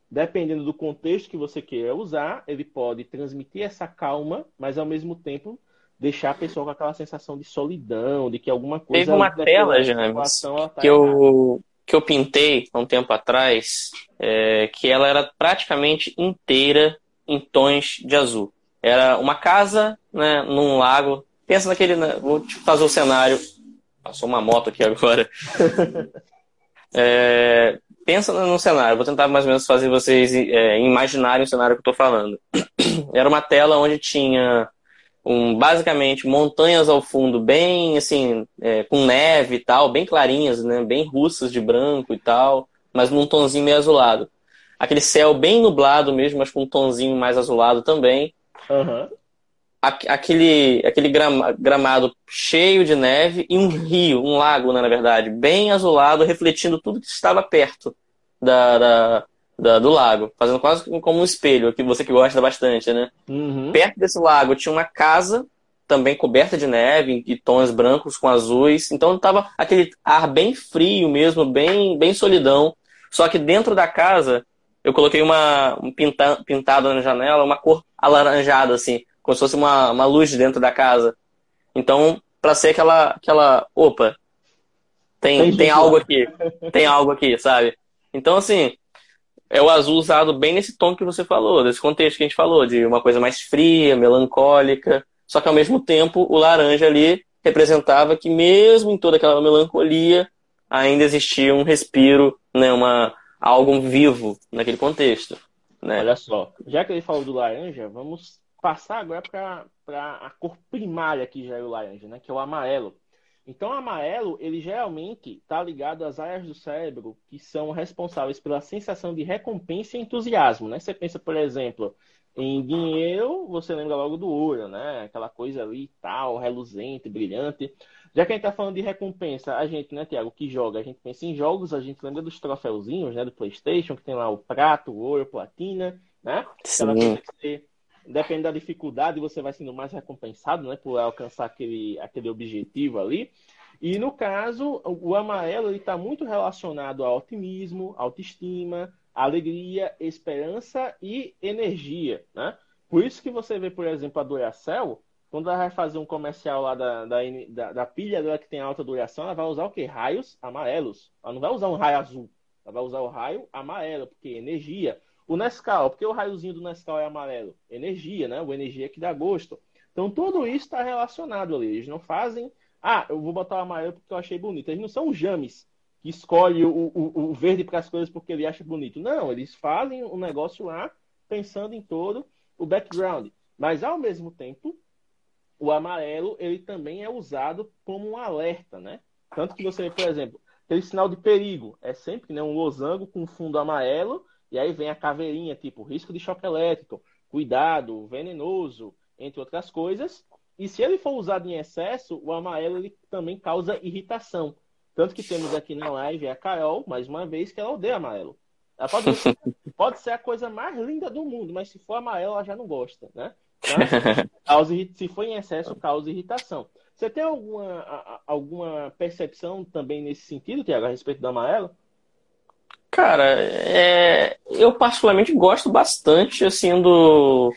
dependendo do contexto que você queira usar, ele pode transmitir essa calma, mas ao mesmo tempo deixar a pessoa com aquela sensação de solidão, de que alguma coisa. Teve uma tela, James, tá que, eu, que eu pintei há um tempo atrás, é, que ela era praticamente inteira em tons de azul. Era uma casa né, num lago Pensa naquele. Né? Vou te fazer o cenário. Passou uma moto aqui agora. (laughs) é, pensa no cenário. Vou tentar mais ou menos fazer vocês é, imaginarem o cenário que eu estou falando. (clears throat) Era uma tela onde tinha um, basicamente montanhas ao fundo, bem assim, é, com neve e tal, bem clarinhas, né? Bem russas de branco e tal, mas num tonzinho meio azulado. Aquele céu bem nublado mesmo, mas com um tonzinho mais azulado também. Uhum aquele, aquele gramado cheio de neve e um rio, um lago, né, na verdade, bem azulado, refletindo tudo que estava perto da, da, da, do lago, fazendo quase como um espelho, que você que gosta bastante, né? Uhum. Perto desse lago tinha uma casa também coberta de neve e tons brancos com azuis, então estava aquele ar bem frio mesmo, bem, bem solidão. Só que dentro da casa eu coloquei uma um pinta, pintado na janela, uma cor alaranjada, assim, como se fosse uma, uma luz dentro da casa. Então, para ser aquela, aquela, opa, tem, tem, tem algo aqui, tem algo aqui, sabe? Então, assim, é o azul usado bem nesse tom que você falou, desse contexto que a gente falou, de uma coisa mais fria, melancólica, só que ao mesmo tempo o laranja ali representava que mesmo em toda aquela melancolia ainda existia um respiro, né, uma algo vivo naquele contexto. Né? Olha só, já que ele falou do laranja, vamos passar agora para a cor primária que já é o laranja, né, que é o amarelo. Então, o amarelo, ele geralmente está ligado às áreas do cérebro que são responsáveis pela sensação de recompensa e entusiasmo, né? Você pensa, por exemplo, em dinheiro, você lembra logo do ouro, né? Aquela coisa ali tal, reluzente, brilhante. Já que a gente está falando de recompensa, a gente, né, Tiago, que joga, a gente pensa em jogos, a gente lembra dos troféuzinhos, né, do PlayStation, que tem lá o prato, o ouro, a platina, né? Aquela coisa que você, depende da dificuldade, você vai sendo mais recompensado, né, por alcançar aquele, aquele objetivo ali. E no caso, o amarelo está muito relacionado ao otimismo, autoestima, alegria, esperança e energia, né? Por isso que você vê, por exemplo, a Duracell, quando ela vai fazer um comercial lá da, da, da, da pilha dela que tem alta duração, ela vai usar o quê? Raios amarelos. Ela não vai usar um raio azul. Ela vai usar o raio amarelo, porque energia. O Nescau, porque o raiozinho do Nescau é amarelo? Energia, né? O energia que dá gosto. Então, tudo isso está relacionado ali. Eles não fazem, ah, eu vou botar o amarelo porque eu achei bonito. Eles não são james que escolhe o, o, o verde para as coisas porque ele acha bonito. Não, eles fazem o um negócio lá pensando em todo o background. Mas, ao mesmo tempo, o amarelo ele também é usado como um alerta, né? Tanto que você, por exemplo, aquele sinal de perigo é sempre né, um losango com fundo amarelo e aí vem a caveirinha, tipo risco de choque elétrico, cuidado, venenoso, entre outras coisas. E se ele for usado em excesso, o amarelo ele também causa irritação. Tanto que temos aqui na live a Carol, mais uma vez, que ela odeia amarelo. Ela pode, (laughs) pode ser a coisa mais linda do mundo, mas se for amarelo, ela já não gosta, né? Então, (laughs) causa, se for em excesso, causa irritação. Você tem alguma, alguma percepção também nesse sentido, Tiago, a respeito do amarelo? Cara, é... eu particularmente gosto bastante assim do,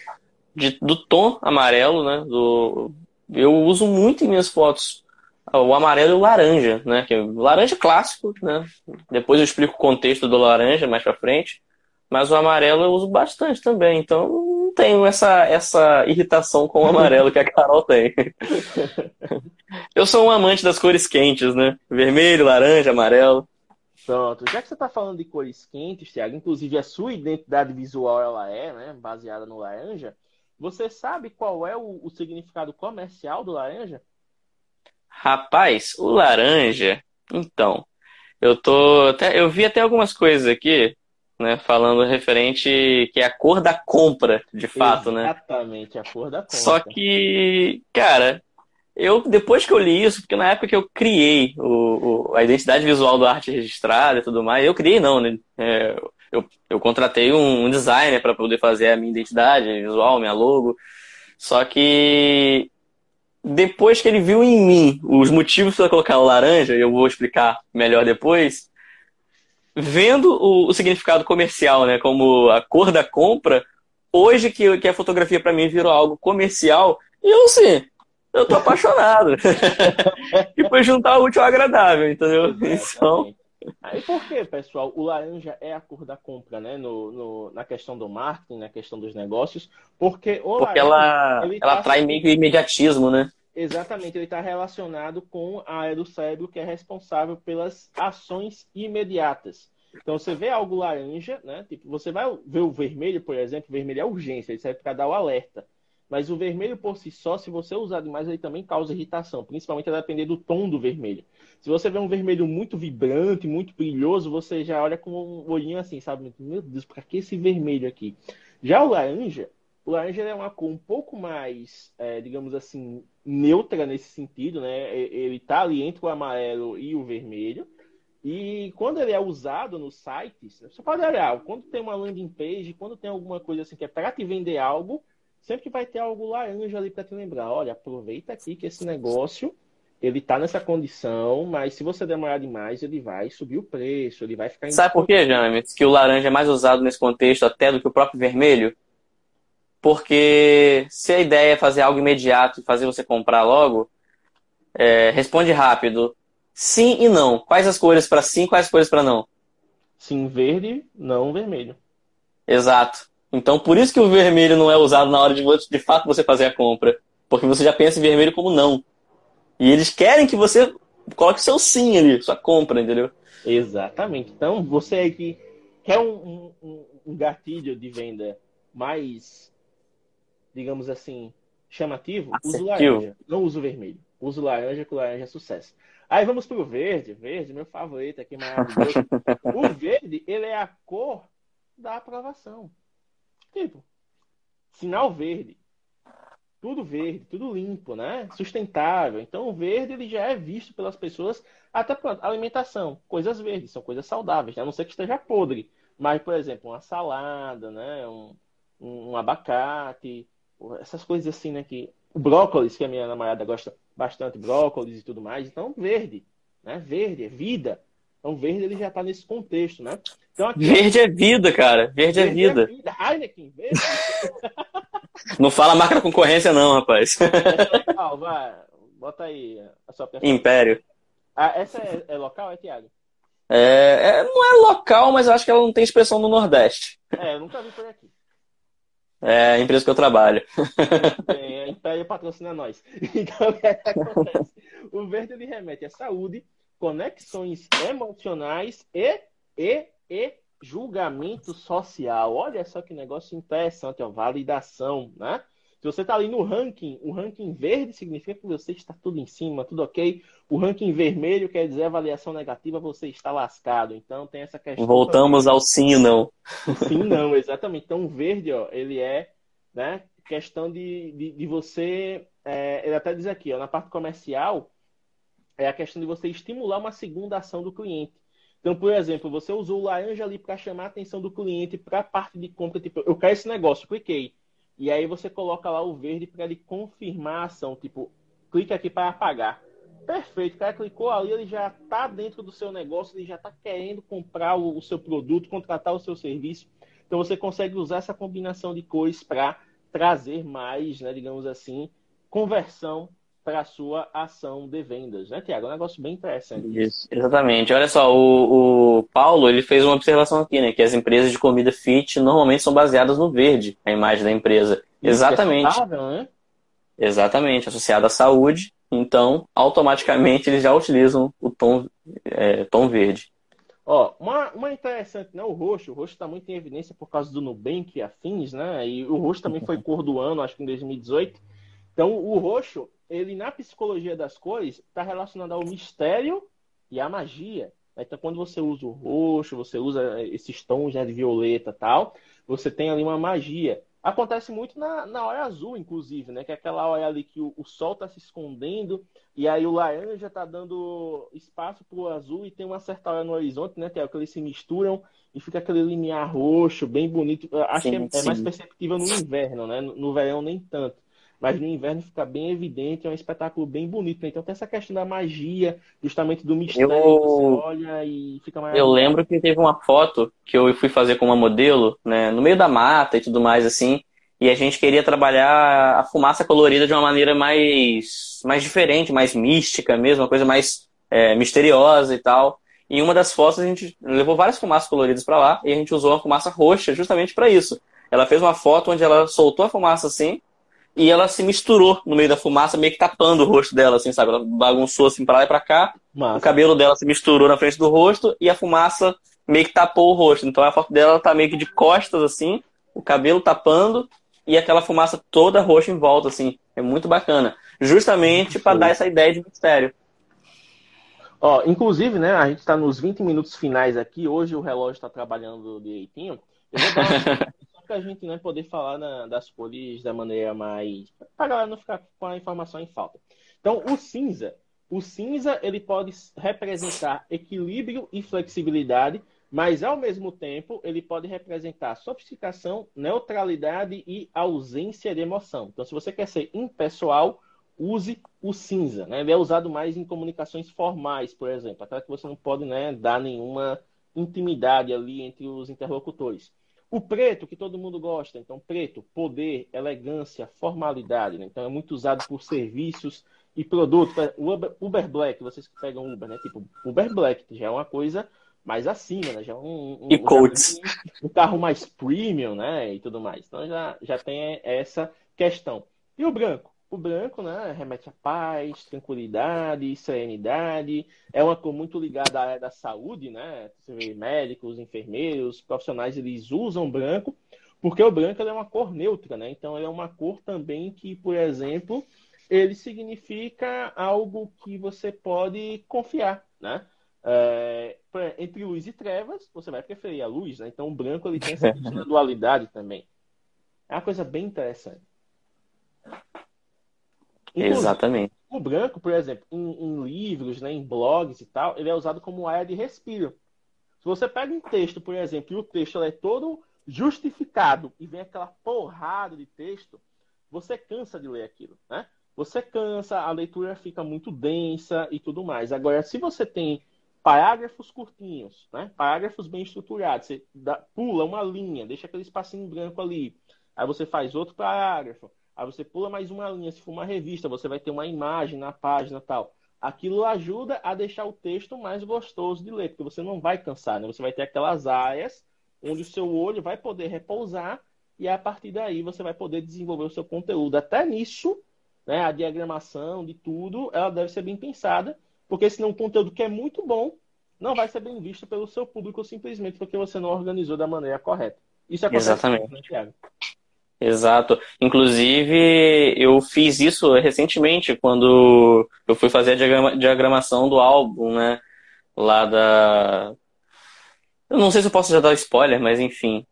de, do tom amarelo, né? Do... Eu uso muito em minhas fotos o amarelo e o laranja, né? Que é laranja clássico, né? Depois eu explico o contexto do laranja mais para frente. Mas o amarelo eu uso bastante também, então não tenho essa, essa irritação com o amarelo que a Carol tem. (laughs) eu sou um amante das cores quentes, né? Vermelho, laranja, amarelo. Pronto, já que você está falando de cores quentes, Thiago, inclusive a sua identidade visual ela é, né, baseada no laranja, você sabe qual é o, o significado comercial do laranja? Rapaz, o laranja, então, eu tô até, eu vi até algumas coisas aqui, né, falando referente que é a cor da compra, de fato, Exatamente, né? Exatamente, a cor da compra. Só que, cara, eu depois que eu li isso, porque na época que eu criei o, o a identidade visual do arte registrada e tudo mais, eu criei não, né? É, eu, eu contratei um, um designer para poder fazer a minha identidade visual, minha logo. Só que depois que ele viu em mim os motivos para colocar o laranja, e eu vou explicar melhor depois, vendo o, o, significado comercial, né, como a cor da compra, hoje que, que a fotografia para mim virou algo comercial, e eu assim, eu tô apaixonado. (laughs) e foi juntar o útil ao agradável, entendeu? Então. Aí por que, pessoal, o laranja é a cor da compra, né? No, no, na questão do marketing, na questão dos negócios, porque o porque laranja, ela, ela tá traz meio que imediatismo, né? Exatamente, ele está relacionado com a área do cérebro que é responsável pelas ações imediatas. Então você vê algo laranja, né? Tipo, você vai ver o vermelho, por exemplo, o vermelho é urgência, ele serve para dar o alerta. Mas o vermelho por si só, se você usar demais, ele também causa irritação, principalmente a depender do tom do vermelho. Se você vê um vermelho muito vibrante, muito brilhoso, você já olha com um olhinho assim, sabe? Meu Deus, para que esse vermelho aqui? Já o laranja, o laranja é uma cor um pouco mais, é, digamos assim, neutra nesse sentido, né? Ele está ali entre o amarelo e o vermelho. E quando ele é usado nos sites, você pode olhar, quando tem uma landing page, quando tem alguma coisa assim que é para te vender algo, sempre vai ter algo laranja ali para te lembrar. Olha, aproveita aqui que esse negócio ele tá nessa condição, mas se você demorar demais, ele vai subir o preço, ele vai ficar... Sabe por quê, James? Que o laranja é mais usado nesse contexto até do que o próprio vermelho? Porque se a ideia é fazer algo imediato e fazer você comprar logo, é, responde rápido. Sim e não. Quais as cores para sim, quais as cores para não? Sim, verde, não vermelho. Exato. Então, por isso que o vermelho não é usado na hora de, de fato você fazer a compra. Porque você já pensa em vermelho como não. E eles querem que você coloque seu sim ali, sua compra, entendeu? Exatamente. Então, você aí que quer um, um, um gatilho de venda mais, digamos assim, chamativo, use o laranja. Não use o vermelho. Use o laranja, que o laranja é sucesso. Aí vamos pro verde. Verde, meu favorito aqui, maravilhoso. (laughs) o verde, ele é a cor da aprovação. Tipo, sinal verde. Tudo verde, tudo limpo, né? Sustentável. Então, o verde ele já é visto pelas pessoas até pronto, alimentação, coisas verdes, são coisas saudáveis, né? a não ser que esteja podre. Mas, por exemplo, uma salada, né? Um, um abacate, essas coisas assim, né? Que o brócolis, que a minha namorada gosta bastante, brócolis e tudo mais. Então, verde, né? Verde é vida. Então, verde ele já está nesse contexto, né? Então, aqui, verde é vida, cara. Verde, é verde é vida. É vida. Heineken, verde. (laughs) não fala marca da concorrência, não, rapaz. É vai. Bota aí a sua pergunta. Império. Ah, essa é, é local, é, Tiago? É, é, não é local, mas eu acho que ela não tem expressão no Nordeste. É, eu nunca vi por aqui. É a empresa que eu trabalho. (laughs) É, a Império patrocina nós. (laughs) Então, o que acontece? O verde ele remete à saúde, conexões emocionais e, e, e julgamento social. Olha só que negócio interessante, ó, validação, né? Se você está ali no ranking, o ranking verde significa que você está tudo em cima, tudo ok. O ranking vermelho quer dizer avaliação negativa, você está lascado. Então tem essa questão. Voltamos também. ao sim não. Sim não, exatamente. Então o verde, ó, ele é né, questão de, de, de você. É, ele até diz aqui, ó, na parte comercial, é a questão de você estimular uma segunda ação do cliente. Então, por exemplo, você usou o laranja ali para chamar a atenção do cliente para a parte de compra. Tipo, eu quero esse negócio, cliquei. E aí você coloca lá o verde para ele confirmar a ação. Tipo, clique aqui para pagar. Perfeito. O cara clicou ali, ele já está dentro do seu negócio, ele já está querendo comprar o, o, seu produto, contratar o seu serviço. Então você consegue usar essa combinação de cores para trazer mais, né, digamos assim, conversão para a sua ação de vendas, né, Tiago? É um negócio bem interessante. Isso, exatamente. Olha só, o, o, Paulo ele fez uma observação aqui, né? Que as empresas de comida fit normalmente são baseadas no verde, a imagem da empresa. Isso exatamente. É saudável, né? Exatamente, associada à saúde. Então, automaticamente eles já utilizam o tom, é, tom verde. Ó, uma, uma interessante, né? O roxo. O roxo está muito em evidência por causa do Nubank e afins, né? E o roxo também foi cor do ano, acho que em 2018. Então, o roxo, ele na psicologia das cores, está relacionado ao mistério e à magia. Então, quando você usa o roxo, você usa esses tons né, de violeta tal, você tem ali uma magia. Acontece muito na, na hora azul, inclusive, né? Que é aquela hora ali que o, o sol está se escondendo e aí o laranja está dando espaço para o azul e tem uma certa hora no horizonte, né? Que é que eles se misturam e fica aquele limiar roxo, bem bonito. Acho sim, que é, é, mais perceptível no inverno, né? No, no verão nem tanto mas no inverno fica bem evidente, é um espetáculo bem bonito. Né? Então tem essa questão da magia, justamente do mistério, eu... você olha e fica mais. Eu lembro que teve uma foto que eu fui fazer com uma modelo, né, no meio da mata e tudo mais assim, e a gente queria trabalhar a fumaça colorida de uma maneira mais, mais diferente, mais mística mesmo, uma coisa mais é, misteriosa e tal. E em uma das fotos a gente levou várias fumaças coloridas para lá e a gente usou uma fumaça roxa justamente para isso. Ela fez uma foto onde ela soltou a fumaça assim e ela se misturou no meio da fumaça, meio que tapando o rosto dela, assim, sabe? Ela bagunçou assim pra lá e pra cá. Massa. O cabelo dela se misturou na frente do rosto e a fumaça meio que tapou o rosto. Então a foto dela tá meio que de costas, assim, o cabelo tapando e aquela fumaça toda roxa em volta, assim. É muito bacana. Justamente para dar essa ideia de mistério. Ó, inclusive, né, a gente está nos 20 minutos finais aqui. Hoje o relógio está trabalhando direitinho. Eu vou dar uma (laughs) para a gente né, poder falar na, das cores da maneira mais. para a galera não ficar com a informação em falta. Então, o cinza. O cinza ele pode representar equilíbrio e flexibilidade, mas ao mesmo tempo ele pode representar sofisticação, neutralidade e ausência de emoção. Então, se você quer ser impessoal, use o cinza. Né? Ele é usado mais em comunicações formais, por exemplo, aquela que você não pode né, dar nenhuma intimidade ali entre os interlocutores. O preto, que todo mundo gosta, então preto, poder, elegância, formalidade. Né? Então é muito usado por serviços e produtos. O Uber, Uber Black, vocês que pegam Uber, né? Tipo, Uber Black já é uma coisa mais acima, né? Já é um, um, e coats. um carro mais premium, né? E tudo mais. Então já, já tem essa questão. E o branco? O branco, né, remete a paz, tranquilidade, serenidade. É uma cor muito ligada à área da saúde, né? Você vê médicos, enfermeiros, profissionais, eles usam branco, porque o branco é uma cor neutra, né? Então, ele é uma cor também que, por exemplo, ele significa algo que você pode confiar, né? É, entre luz e trevas, você vai preferir a luz, né? Então, o branco ele tem essa (laughs) dualidade também. É uma coisa bem interessante. Inclusive, Exatamente. O branco, por exemplo, em, em, livros, né, em blogs e tal, ele é usado como área de respiro. Se você pega um texto, por exemplo, e o texto é todo justificado e vem aquela porrada de texto, você cansa de ler aquilo, né? Você cansa, a leitura fica muito densa e tudo mais. Agora, se você tem parágrafos curtinhos, né? Parágrafos bem estruturados, você dá, pula uma linha, deixa aquele espacinho branco ali, aí você faz outro parágrafo, Aí você pula mais uma linha, se for uma revista, você vai ter uma imagem na página tal. Aquilo ajuda a deixar o texto mais gostoso de ler, porque você não vai cansar, né? Você vai ter aquelas áreas onde o seu olho vai poder repousar e a partir daí você vai poder desenvolver o seu conteúdo. Até nisso, né, a diagramação de tudo, ela deve ser bem pensada, porque senão o conteúdo que é muito bom não vai ser bem visto pelo seu público simplesmente porque você não organizou da maneira correta. Isso acontece Exatamente. Né, Thiago? Exato. Inclusive, eu fiz isso recentemente, quando eu fui fazer a diagrama, diagramação do álbum, né? Lá da. Eu não sei se eu posso já dar spoiler, mas enfim.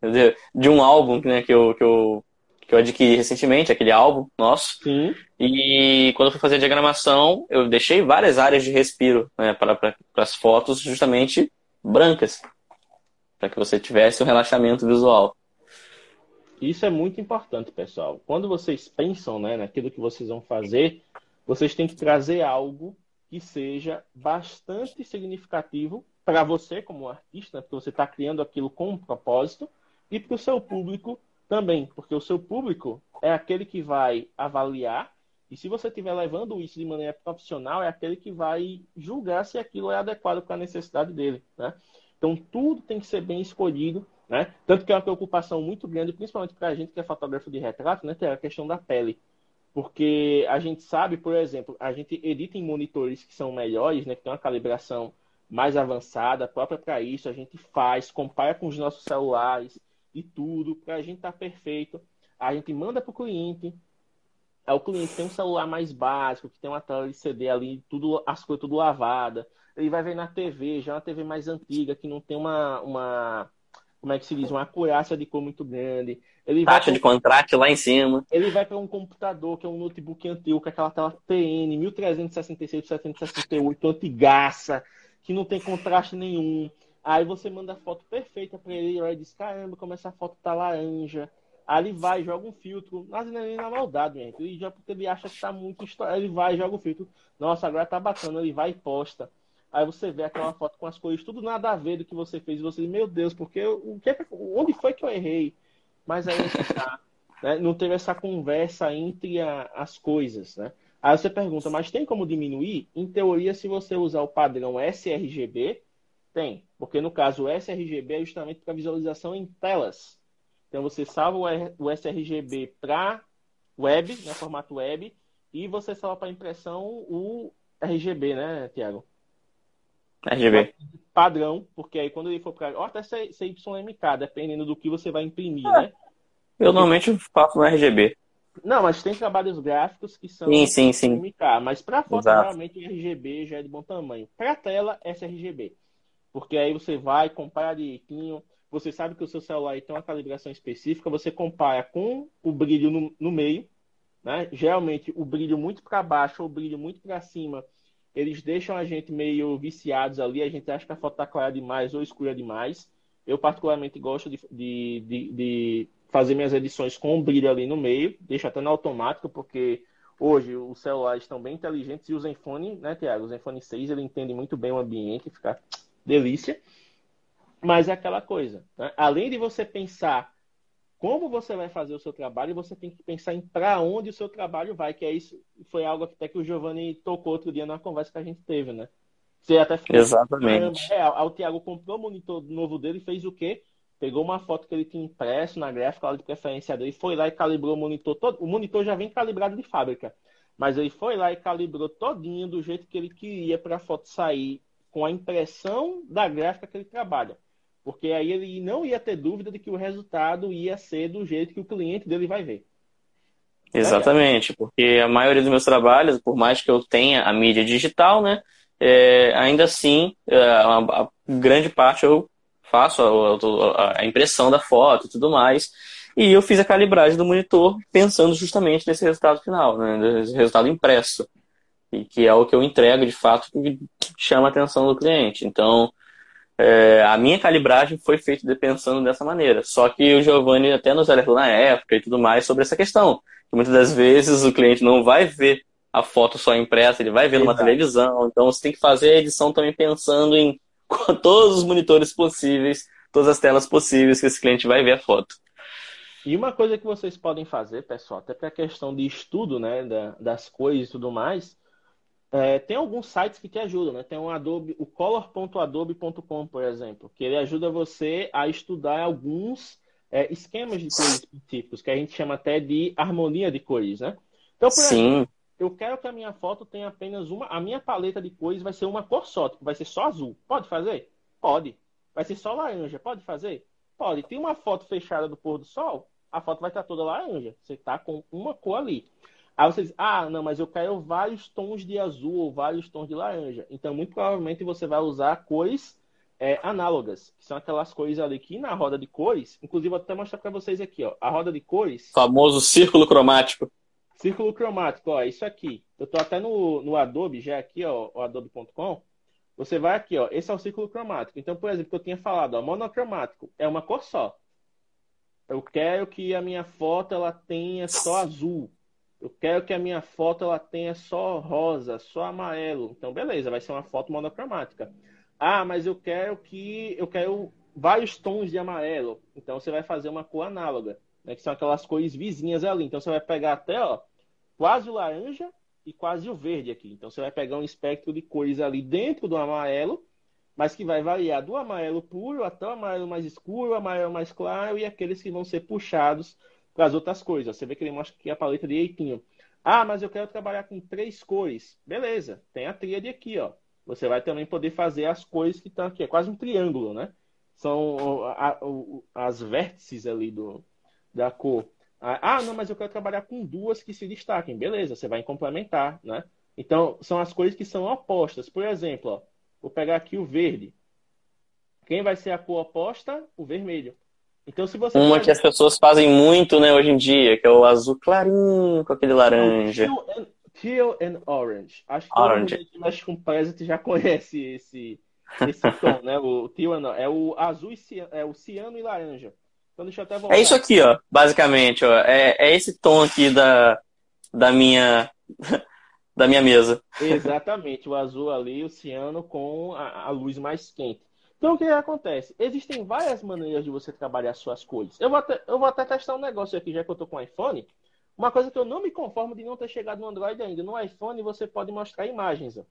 De um álbum né, que, eu, que, eu, que eu adquiri recentemente, aquele álbum nosso. Sim. E quando eu fui fazer a diagramação, eu deixei várias áreas de respiro né, para, para, para as fotos justamente brancas. Para que você tivesse um relaxamento visual. Isso é muito importante, pessoal. Quando vocês pensam né, naquilo que vocês vão fazer, vocês têm que trazer algo que seja bastante significativo para você como artista, porque você está criando aquilo com um propósito, e para o seu público também, porque o seu público é aquele que vai avaliar, e se você estiver levando isso de maneira profissional, é aquele que vai julgar se aquilo é adequado para a necessidade dele. Né? Então, tudo tem que ser bem escolhido né? Tanto que é uma preocupação muito grande, principalmente para a gente que é fotógrafo de retrato, né? Tem a questão da pele. Porque a gente sabe, por exemplo, a gente edita em monitores que são melhores, né? Que tem uma calibração mais avançada, própria para isso. A gente faz, compara com os nossos celulares e tudo, para a gente estar tá perfeito. A gente manda para o cliente. Aí o cliente tem um celular mais básico, que tem uma tela de CD ali, tudo, as coisas tudo lavada. Ele vai ver na TV, já é uma TV mais antiga, que não tem uma, uma como é que se diz, uma acurácia de cor muito grande. Ele Taxa de contraste lá em cima. Ele vai para um computador, que é um notebook antigo, com aquela tela TN 1366 768, antigaça, que não tem contraste nenhum. Aí você manda a foto perfeita para ele, e ele diz, caramba, como essa foto tá laranja. Aí ele vai, joga um filtro, mas não é na maldade, gente. Ele já porque ele acha que tá muito Ele vai, joga o filtro. Nossa, agora tá bacana. Ele vai e posta. Aí você vê aquela foto com as cores tudo nada a ver do que você fez. E você diz, meu Deus, porque o que, é onde foi que eu errei? Mas aí tá, né? não teve essa conversa entre a, as coisas, né? Aí você pergunta, mas tem como diminuir? Em teoria, se você usar o padrão sRGB, tem. Porque no caso, o sRGB é justamente para visualização em telas. Então você salva o sRGB para web, né, formato web, e você salva para impressão o RGB, né, Tiago? RGB. Padrão, porque aí quando ele for para. Ou até CYMK, dependendo do que você vai imprimir, é. né? Eu normalmente faço no RGB. Não, mas tem trabalhos gráficos que são sim, sim, sim. MK, mas para foto realmente o RGB já é de bom tamanho. Para tela, sRGB. Porque aí você vai, compara direitinho, você sabe que o seu celular tem uma calibração específica, você compara com o brilho no, no meio, né? Geralmente o brilho muito para baixo ou o brilho muito para cima eles deixam a gente meio viciados ali, a gente acha que a foto está clara demais ou escura demais. Eu, particularmente, gosto de, de, de, de fazer minhas edições com brilho ali no meio, deixo até no automático, porque Hoje, os celulares estão bem inteligentes e o Zenfone, né, Tiago? O Zenfone 6, ele entende muito bem o ambiente, fica delícia. Mas é aquela coisa, né? além de você pensar como você vai fazer o seu trabalho, você tem que pensar em para onde o seu trabalho vai, que é isso, foi algo até que o Giovanni tocou outro dia na conversa que a gente teve, né? Você até ficou, Exatamente. É, o Thiago comprou o monitor novo dele e fez o quê? Pegou uma foto que ele tinha impresso na gráfica lá de preferência dele, foi lá e calibrou o monitor todo. O monitor já vem calibrado de fábrica, mas ele foi lá e calibrou todinho do jeito que ele queria para a foto sair com a impressão da gráfica que ele trabalha. Porque aí ele não ia ter dúvida de que o resultado ia ser do jeito que o cliente dele vai ver. Exatamente, porque a maioria dos meus trabalhos, por mais que eu tenha a mídia digital, né, é, ainda assim, é, a, a, grande parte eu faço a, a, impressão da foto e tudo mais. E eu fiz a calibragem do monitor pensando justamente nesse resultado final, né, nesse resultado impresso. E que é o que eu entrego de fato que chama a atenção do cliente. Então, é, a minha calibragem foi feita pensando dessa maneira. Só que o Giovanni até nos alertou na época e tudo mais sobre essa questão. Que muitas das vezes o cliente não vai ver a foto só impressa, ele vai ver numa televisão. Então você tem que fazer a edição também pensando em (laughs) todos os monitores possíveis, todas as telas possíveis que esse cliente vai ver a foto. E uma coisa que vocês podem fazer, pessoal, até para a questão de estudo né, das coisas e tudo mais, é, tem alguns sites que te ajudam, né? Tem um Adobe, o color.adobe.com, por exemplo, que ele ajuda você a estudar alguns é, esquemas de cores específicos, que a gente chama até de harmonia de cores, né? Então, por Sim. exemplo, eu quero que a minha foto tenha apenas uma, a minha paleta de cores vai ser uma cor só, tipo, vai ser só azul. Pode fazer? Pode. Vai ser só laranja. Pode fazer? Pode. Tem uma foto fechada do pôr do sol, a foto vai estar toda laranja. Você está com uma cor ali. Aí você diz, ah, não, mas eu quero vários tons de azul ou vários tons de laranja. Então, muito provavelmente você vai usar cores é, análogas, que são aquelas cores ali que na roda de cores, inclusive vou até mostrar para vocês aqui, ó, a roda de cores. Famoso círculo cromático. Círculo cromático, ó, isso aqui. Eu tô até no, no Adobe já aqui, ó, o adobe.com. Você vai aqui, ó, esse é o círculo cromático. Então, por exemplo, que eu tinha falado, ó, monocromático é uma cor só. Eu quero que a minha foto ela tenha só azul. Eu quero que a minha foto ela tenha só rosa, só amarelo. Então, beleza, vai ser uma foto monocromática. Ah, mas eu quero que eu quero vários tons de amarelo. Então, você vai fazer uma cor análoga, né, que são aquelas cores vizinhas ali. Então, você vai pegar até, ó, quase o laranja e quase o verde aqui. Então, você vai pegar um espectro de cores ali dentro do amarelo, mas que vai variar do amarelo puro até o amarelo mais escuro, o amarelo mais claro e aqueles que vão ser puxados para as outras cores. Você vê que ele mostra aqui a paleta de eitinho. Ah, mas eu quero trabalhar com três cores. Beleza, tem a tríade aqui, ó. Você vai também poder fazer as cores que estão aqui. É quase um triângulo, né? São a, a, as vértices ali do, da cor. Ah, não, mas eu quero trabalhar com duas que se destaquem. Beleza, você vai complementar, né? Então, são as cores que são opostas. Por exemplo, ó, vou pegar aqui o verde. Quem vai ser a cor oposta? O vermelho. Então, se você Uma que as pessoas fazem muito, né, hoje em dia, que é o azul clarinho com aquele laranja. Teal and, teal and orange. Acho que orange. todo mundo mexe com present já (laughs) conhece esse, esse tom, né? O teal and, é o azul e ciano, é o ciano e laranja. Então deixa eu até voltar. É isso aqui, ó, basicamente, ó. É, é esse tom aqui da, da minha (laughs) da minha mesa. Exatamente, o azul ali, o ciano com a, a luz mais quente. Então, o que acontece? Existem várias maneiras de você trabalhar suas cores. Eu vou até, eu vou até testar um negócio aqui, já que eu estou com o iPhone. Uma coisa que eu não me conformo de não ter chegado no Android ainda. No iPhone, você pode mostrar imagens. Ó.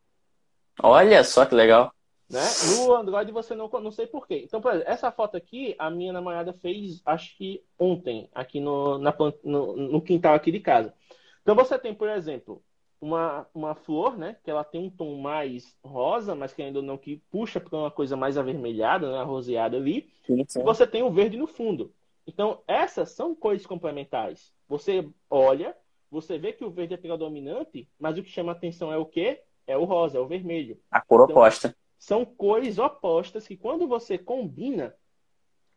Olha só que legal. Né? No Android, você não, não sei porquê. Então, por exemplo, essa foto aqui, a minha namorada fez, acho que ontem, aqui no, na, no, no quintal aqui de casa. Então, você tem, por exemplo, uma, uma flor, né? Que ela tem um tom mais rosa, mas que ainda não que puxa para uma coisa mais avermelhada, né? Arroseada ali. Sim, sim. E você tem o verde no fundo. Então, essas são cores complementares. Você olha, você vê que o verde é predominante, mas o que chama atenção é o quê? É o rosa, é o vermelho. A cor então, oposta. São cores opostas que, quando você combina,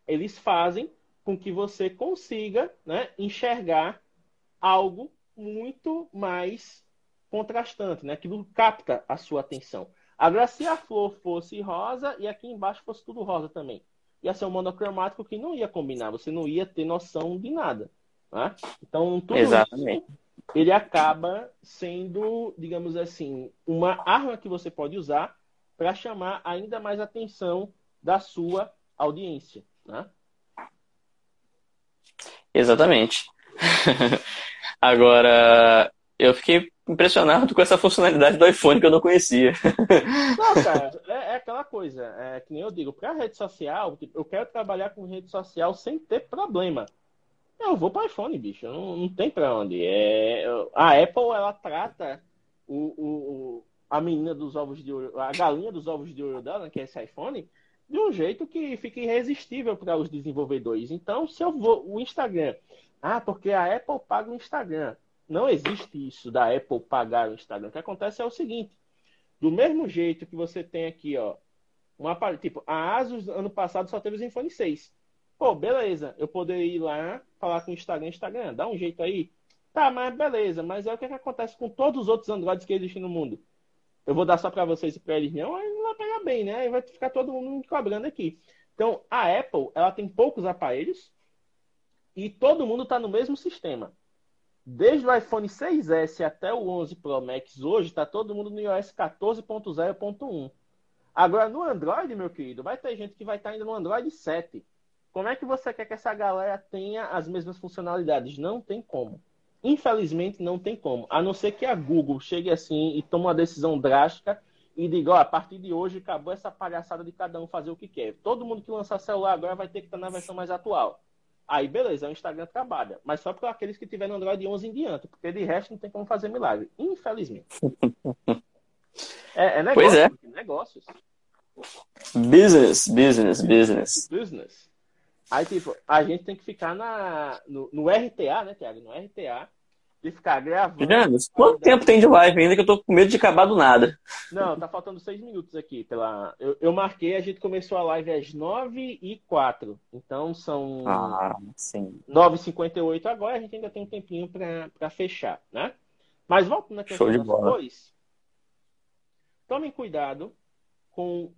eles fazem com que você consiga né, enxergar algo muito mais contrastante, né? Aquilo capta a sua atenção. Agora, se a flor fosse rosa e aqui embaixo fosse tudo rosa também, ia ser um monocromático que não ia combinar, você não ia ter noção de nada. Né? Então, tudo Exatamente. Isso, ele acaba sendo, digamos assim, uma arma que você pode usar para chamar ainda mais atenção da sua audiência, né? Exatamente. (laughs) Agora, eu fiquei impressionado com essa funcionalidade do iPhone que eu não conhecia. (laughs) Não, cara, é, é aquela coisa, é, que nem eu digo, para rede social, tipo, eu quero trabalhar com rede social sem ter problema. Eu vou para iPhone, bicho, não, não tem para onde. É, a Apple, ela trata o, o, a menina dos ovos de ouro, a galinha dos ovos de ouro dela, que é esse iPhone, de um jeito que fica irresistível para os desenvolvedores. Então, se eu vou o Instagram, ah, porque a Apple paga o Instagram. Não existe isso da Apple pagar o Instagram. O que acontece é o seguinte: do mesmo jeito que você tem aqui, ó, um aparelho, tipo, a Asus ano passado só teve o Zenfone 6. Pô, beleza, eu poderia ir lá falar com o Instagram, Instagram, dá um jeito aí. Tá, mas beleza, mas é o que, que acontece com todos os outros Androids que existem no mundo. Eu vou dar só para vocês e para eles não, aí não vai pegar bem, né? Aí vai ficar todo mundo me cobrando aqui. Então, a Apple, ela tem poucos aparelhos e todo mundo está no mesmo sistema. Desde o iPhone 6S até o 11 Pro Max hoje, está todo mundo no iOS 14.0.1. Agora, no Android, meu querido, vai ter gente que vai estar tá ainda no Android 7. Como é que você quer que essa galera tenha as mesmas funcionalidades? Não tem como. Infelizmente, não tem como. A não ser que a Google chegue assim e tome uma decisão drástica e diga, ó, a partir de hoje acabou essa palhaçada de cada um fazer o que quer. Todo mundo que lançar celular agora vai ter que estar na versão mais atual. Aí, beleza, o Instagram trabalha. Mas só para aqueles que tiverem Android 11 em diante, porque de resto não tem como fazer milagre. Infelizmente. (laughs) é, é negócio, pois é. negócios. Business, business, business. Business. Aí, tipo, a gente tem que ficar na, no, no RTA, né, Thiago? No RTA, de ficar gravando. Quanto tempo tem de live ainda que eu tô com medo de acabar do nada? Não, tá faltando seis minutos aqui. Pela... Eu, eu marquei, a gente começou a live às nove e quatro. Então são ah, sim. 9h58 agora, a gente ainda tem um tempinho para fechar, né? Mas voltando na questão das cores, tomem cuidado com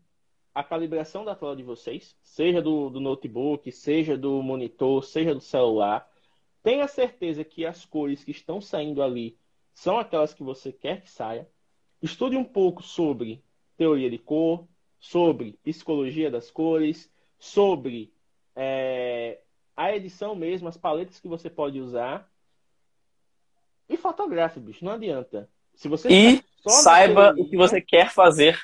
a calibração da tela de vocês, seja do, do notebook, seja do monitor, seja do celular Tenha certeza que as cores que estão saindo ali são aquelas que você quer que saia. Estude um pouco sobre teoria de cor, sobre psicologia das cores, sobre é, a edição mesmo, as paletas que você pode usar. E fotografe, bicho, não adianta. Se você e saiba o que você quer fazer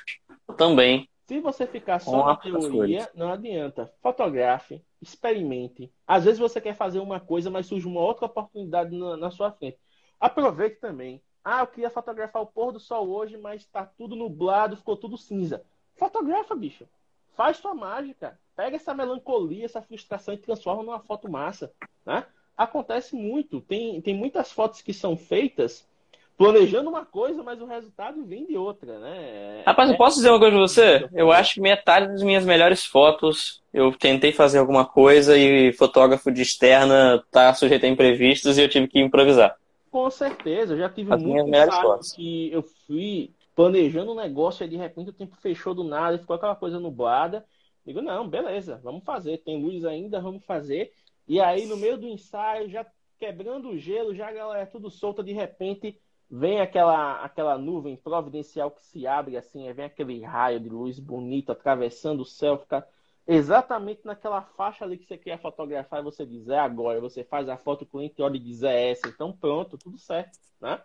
também. Se você ficar só na teoria, não adianta. Fotografe, experimente. Às vezes você quer fazer uma coisa, mas surge uma outra oportunidade na, na sua frente. Aproveite também. Ah, eu queria fotografar o pôr do sol hoje, mas está tudo nublado, ficou tudo cinza. Fotografa, bicho. Faz sua mágica. Pega essa melancolia, essa frustração e transforma numa foto massa. Né? Acontece muito. Tem, tem muitas fotos que são feitas planejando uma coisa, mas o resultado vem de outra, né? Rapaz, eu posso dizer uma coisa pra você? Eu acho que metade das minhas melhores fotos eu tentei fazer alguma coisa e fotógrafo de externa tá sujeito a imprevistos e eu tive que improvisar. Com certeza, eu já tive As muito fotos. que eu fui planejando um negócio e de repente o tempo fechou do nada e ficou aquela coisa nublada. Digo, não, beleza, vamos fazer. Tem luz ainda, vamos fazer. E aí, no meio do ensaio, já quebrando o gelo, já a galera tudo solta, de repente vem aquela, aquela nuvem providencial que se abre assim, vem aquele raio de luz bonito atravessando o céu, fica exatamente naquela faixa ali que você quer fotografar e você diz, é agora, você faz a foto, o cliente olha e diz, é essa, então pronto, tudo certo, né?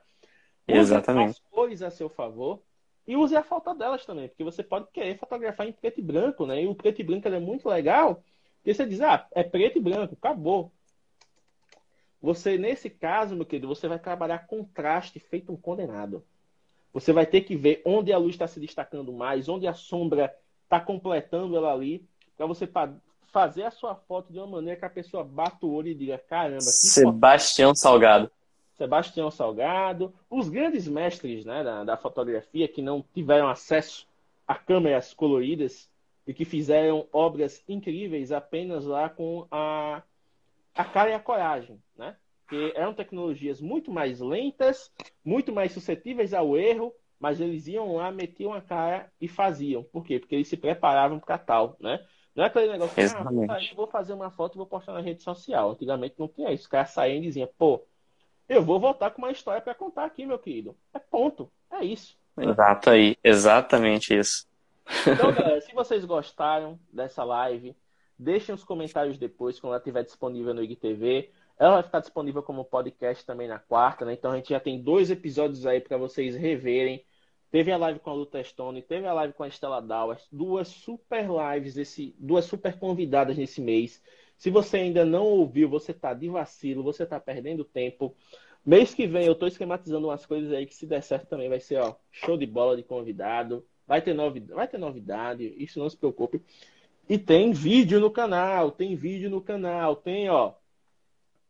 Use exatamente. as cores a seu favor e use a falta delas também, porque você pode querer fotografar em preto e branco, né? E o preto e branco é muito legal, porque você diz, ah, é preto e branco, acabou. Você, nesse caso, meu querido, você vai trabalhar contraste feito um condenado. Você vai ter que ver onde a luz está se destacando mais, onde a sombra está completando ela ali, para você fazer a sua foto de uma maneira que a pessoa bata o olho e diga: caramba, Sebastião foto... Salgado. Sebastião Salgado, os grandes mestres né, da, da fotografia que não tiveram acesso a câmeras coloridas e que fizeram obras incríveis apenas lá com a a cara e a coragem, né? Que eram tecnologias muito mais lentas, muito mais suscetíveis ao erro, mas eles iam lá, metiam a cara e faziam. Por quê? Porque eles se preparavam para tal, né? Não é aquele negócio que ah, vou fazer uma foto e vou postar na rede social. Antigamente não tinha isso. Os caras saíam e diziam, pô, eu vou voltar com uma história para contar aqui, meu querido. É ponto. É isso. Exato aí, exatamente isso. Então, (laughs) galera, se vocês gostaram dessa live, deixem os comentários depois, quando ela estiver disponível no IGTV. Ela vai ficar disponível como podcast também na quarta, né? Então a gente já tem dois episódios aí para vocês reverem. Teve a live com a Luta Stone, teve a live com a Estela Dallas, duas super lives, esse, duas super convidadas nesse mês. Se você ainda não ouviu, você tá de vacilo, você tá perdendo tempo. Mês que vem eu tô esquematizando umas coisas aí que se der certo também vai ser, ó, show de bola de convidado. Vai ter novidade, vai ter novidade, isso não se preocupe. E tem vídeo no canal, tem vídeo no canal, tem, ó,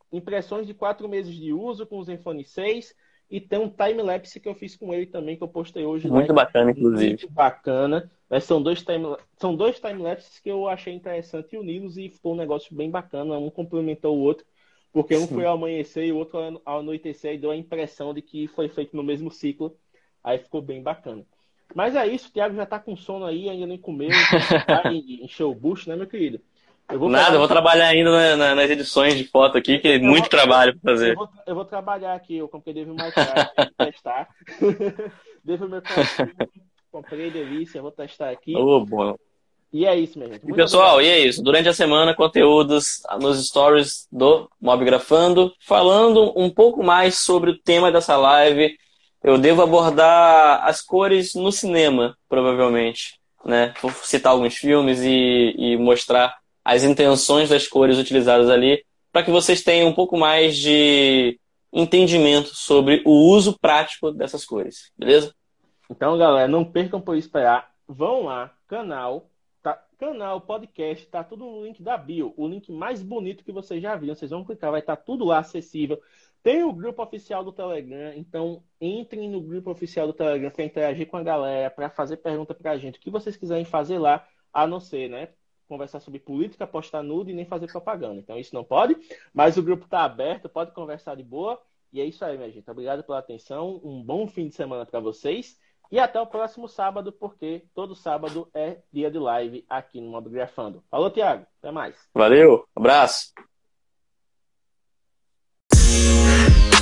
impressões de quatro meses de uso com o Zenfone 6 e tem um time-lapse que eu fiz com ele também, que eu postei hoje. Muito né? bacana, inclusive. Muito bacana. Mas são dois time são dois time-lapses que eu achei interessante uni-los e ficou um negócio bem bacana. Um complementou o outro, porque um Sim. foi ao amanhecer e o outro ao anoitecer e deu a impressão de que foi feito no mesmo ciclo. Aí ficou bem bacana. Mas é isso, o Thiago já tá com sono aí, ainda nem comeu, (laughs) vai encher o bucho, né, meu querido? Eu Nada, eu vou trabalhar ainda na, na, nas edições de foto aqui, que é muito vou, trabalho para fazer. Eu vou, eu vou, trabalhar aqui, eu comprei Devil May Cry, testar. Devil May Cry, comprei delícia, vou testar aqui. Oh, bom. E é isso, minha gente. Muito e pessoal, obrigado. e é isso. Durante a semana, conteúdos nos stories do Mob Grafando, falando um pouco mais sobre o tema dessa live. Eu devo abordar as cores no cinema, provavelmente. Né? Vou citar alguns filmes e, e mostrar as intenções das cores utilizadas ali, para que vocês tenham um pouco mais de entendimento sobre o uso prático dessas cores, beleza? Então, galera, não percam por esperar. Vão lá, canal, tá, canal, podcast, tá tudo no link da bio, o link mais bonito que vocês já viram. Vocês vão clicar, vai estar tá tudo lá acessível. Tem o grupo oficial do Telegram, então entrem no grupo oficial do Telegram para interagir com a galera, para fazer pergunta para a gente, o que vocês quiserem fazer lá, a não ser, né? conversar sobre política, postar nude e nem fazer propaganda. Então isso não pode, mas o grupo está aberto, pode conversar de boa. E é isso aí, minha gente. Obrigado pela atenção, um bom fim de semana para vocês e até o próximo sábado, porque todo sábado é dia de live aqui no Mob Grafando. Falou, Tiago. Até mais. Valeu, abraço.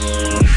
Thank you.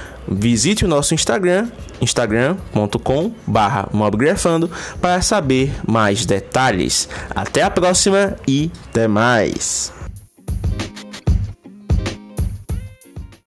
Visite o nosso Instagram, instagram.com mobgrafando para saber mais detalhes. Até a próxima e até mais!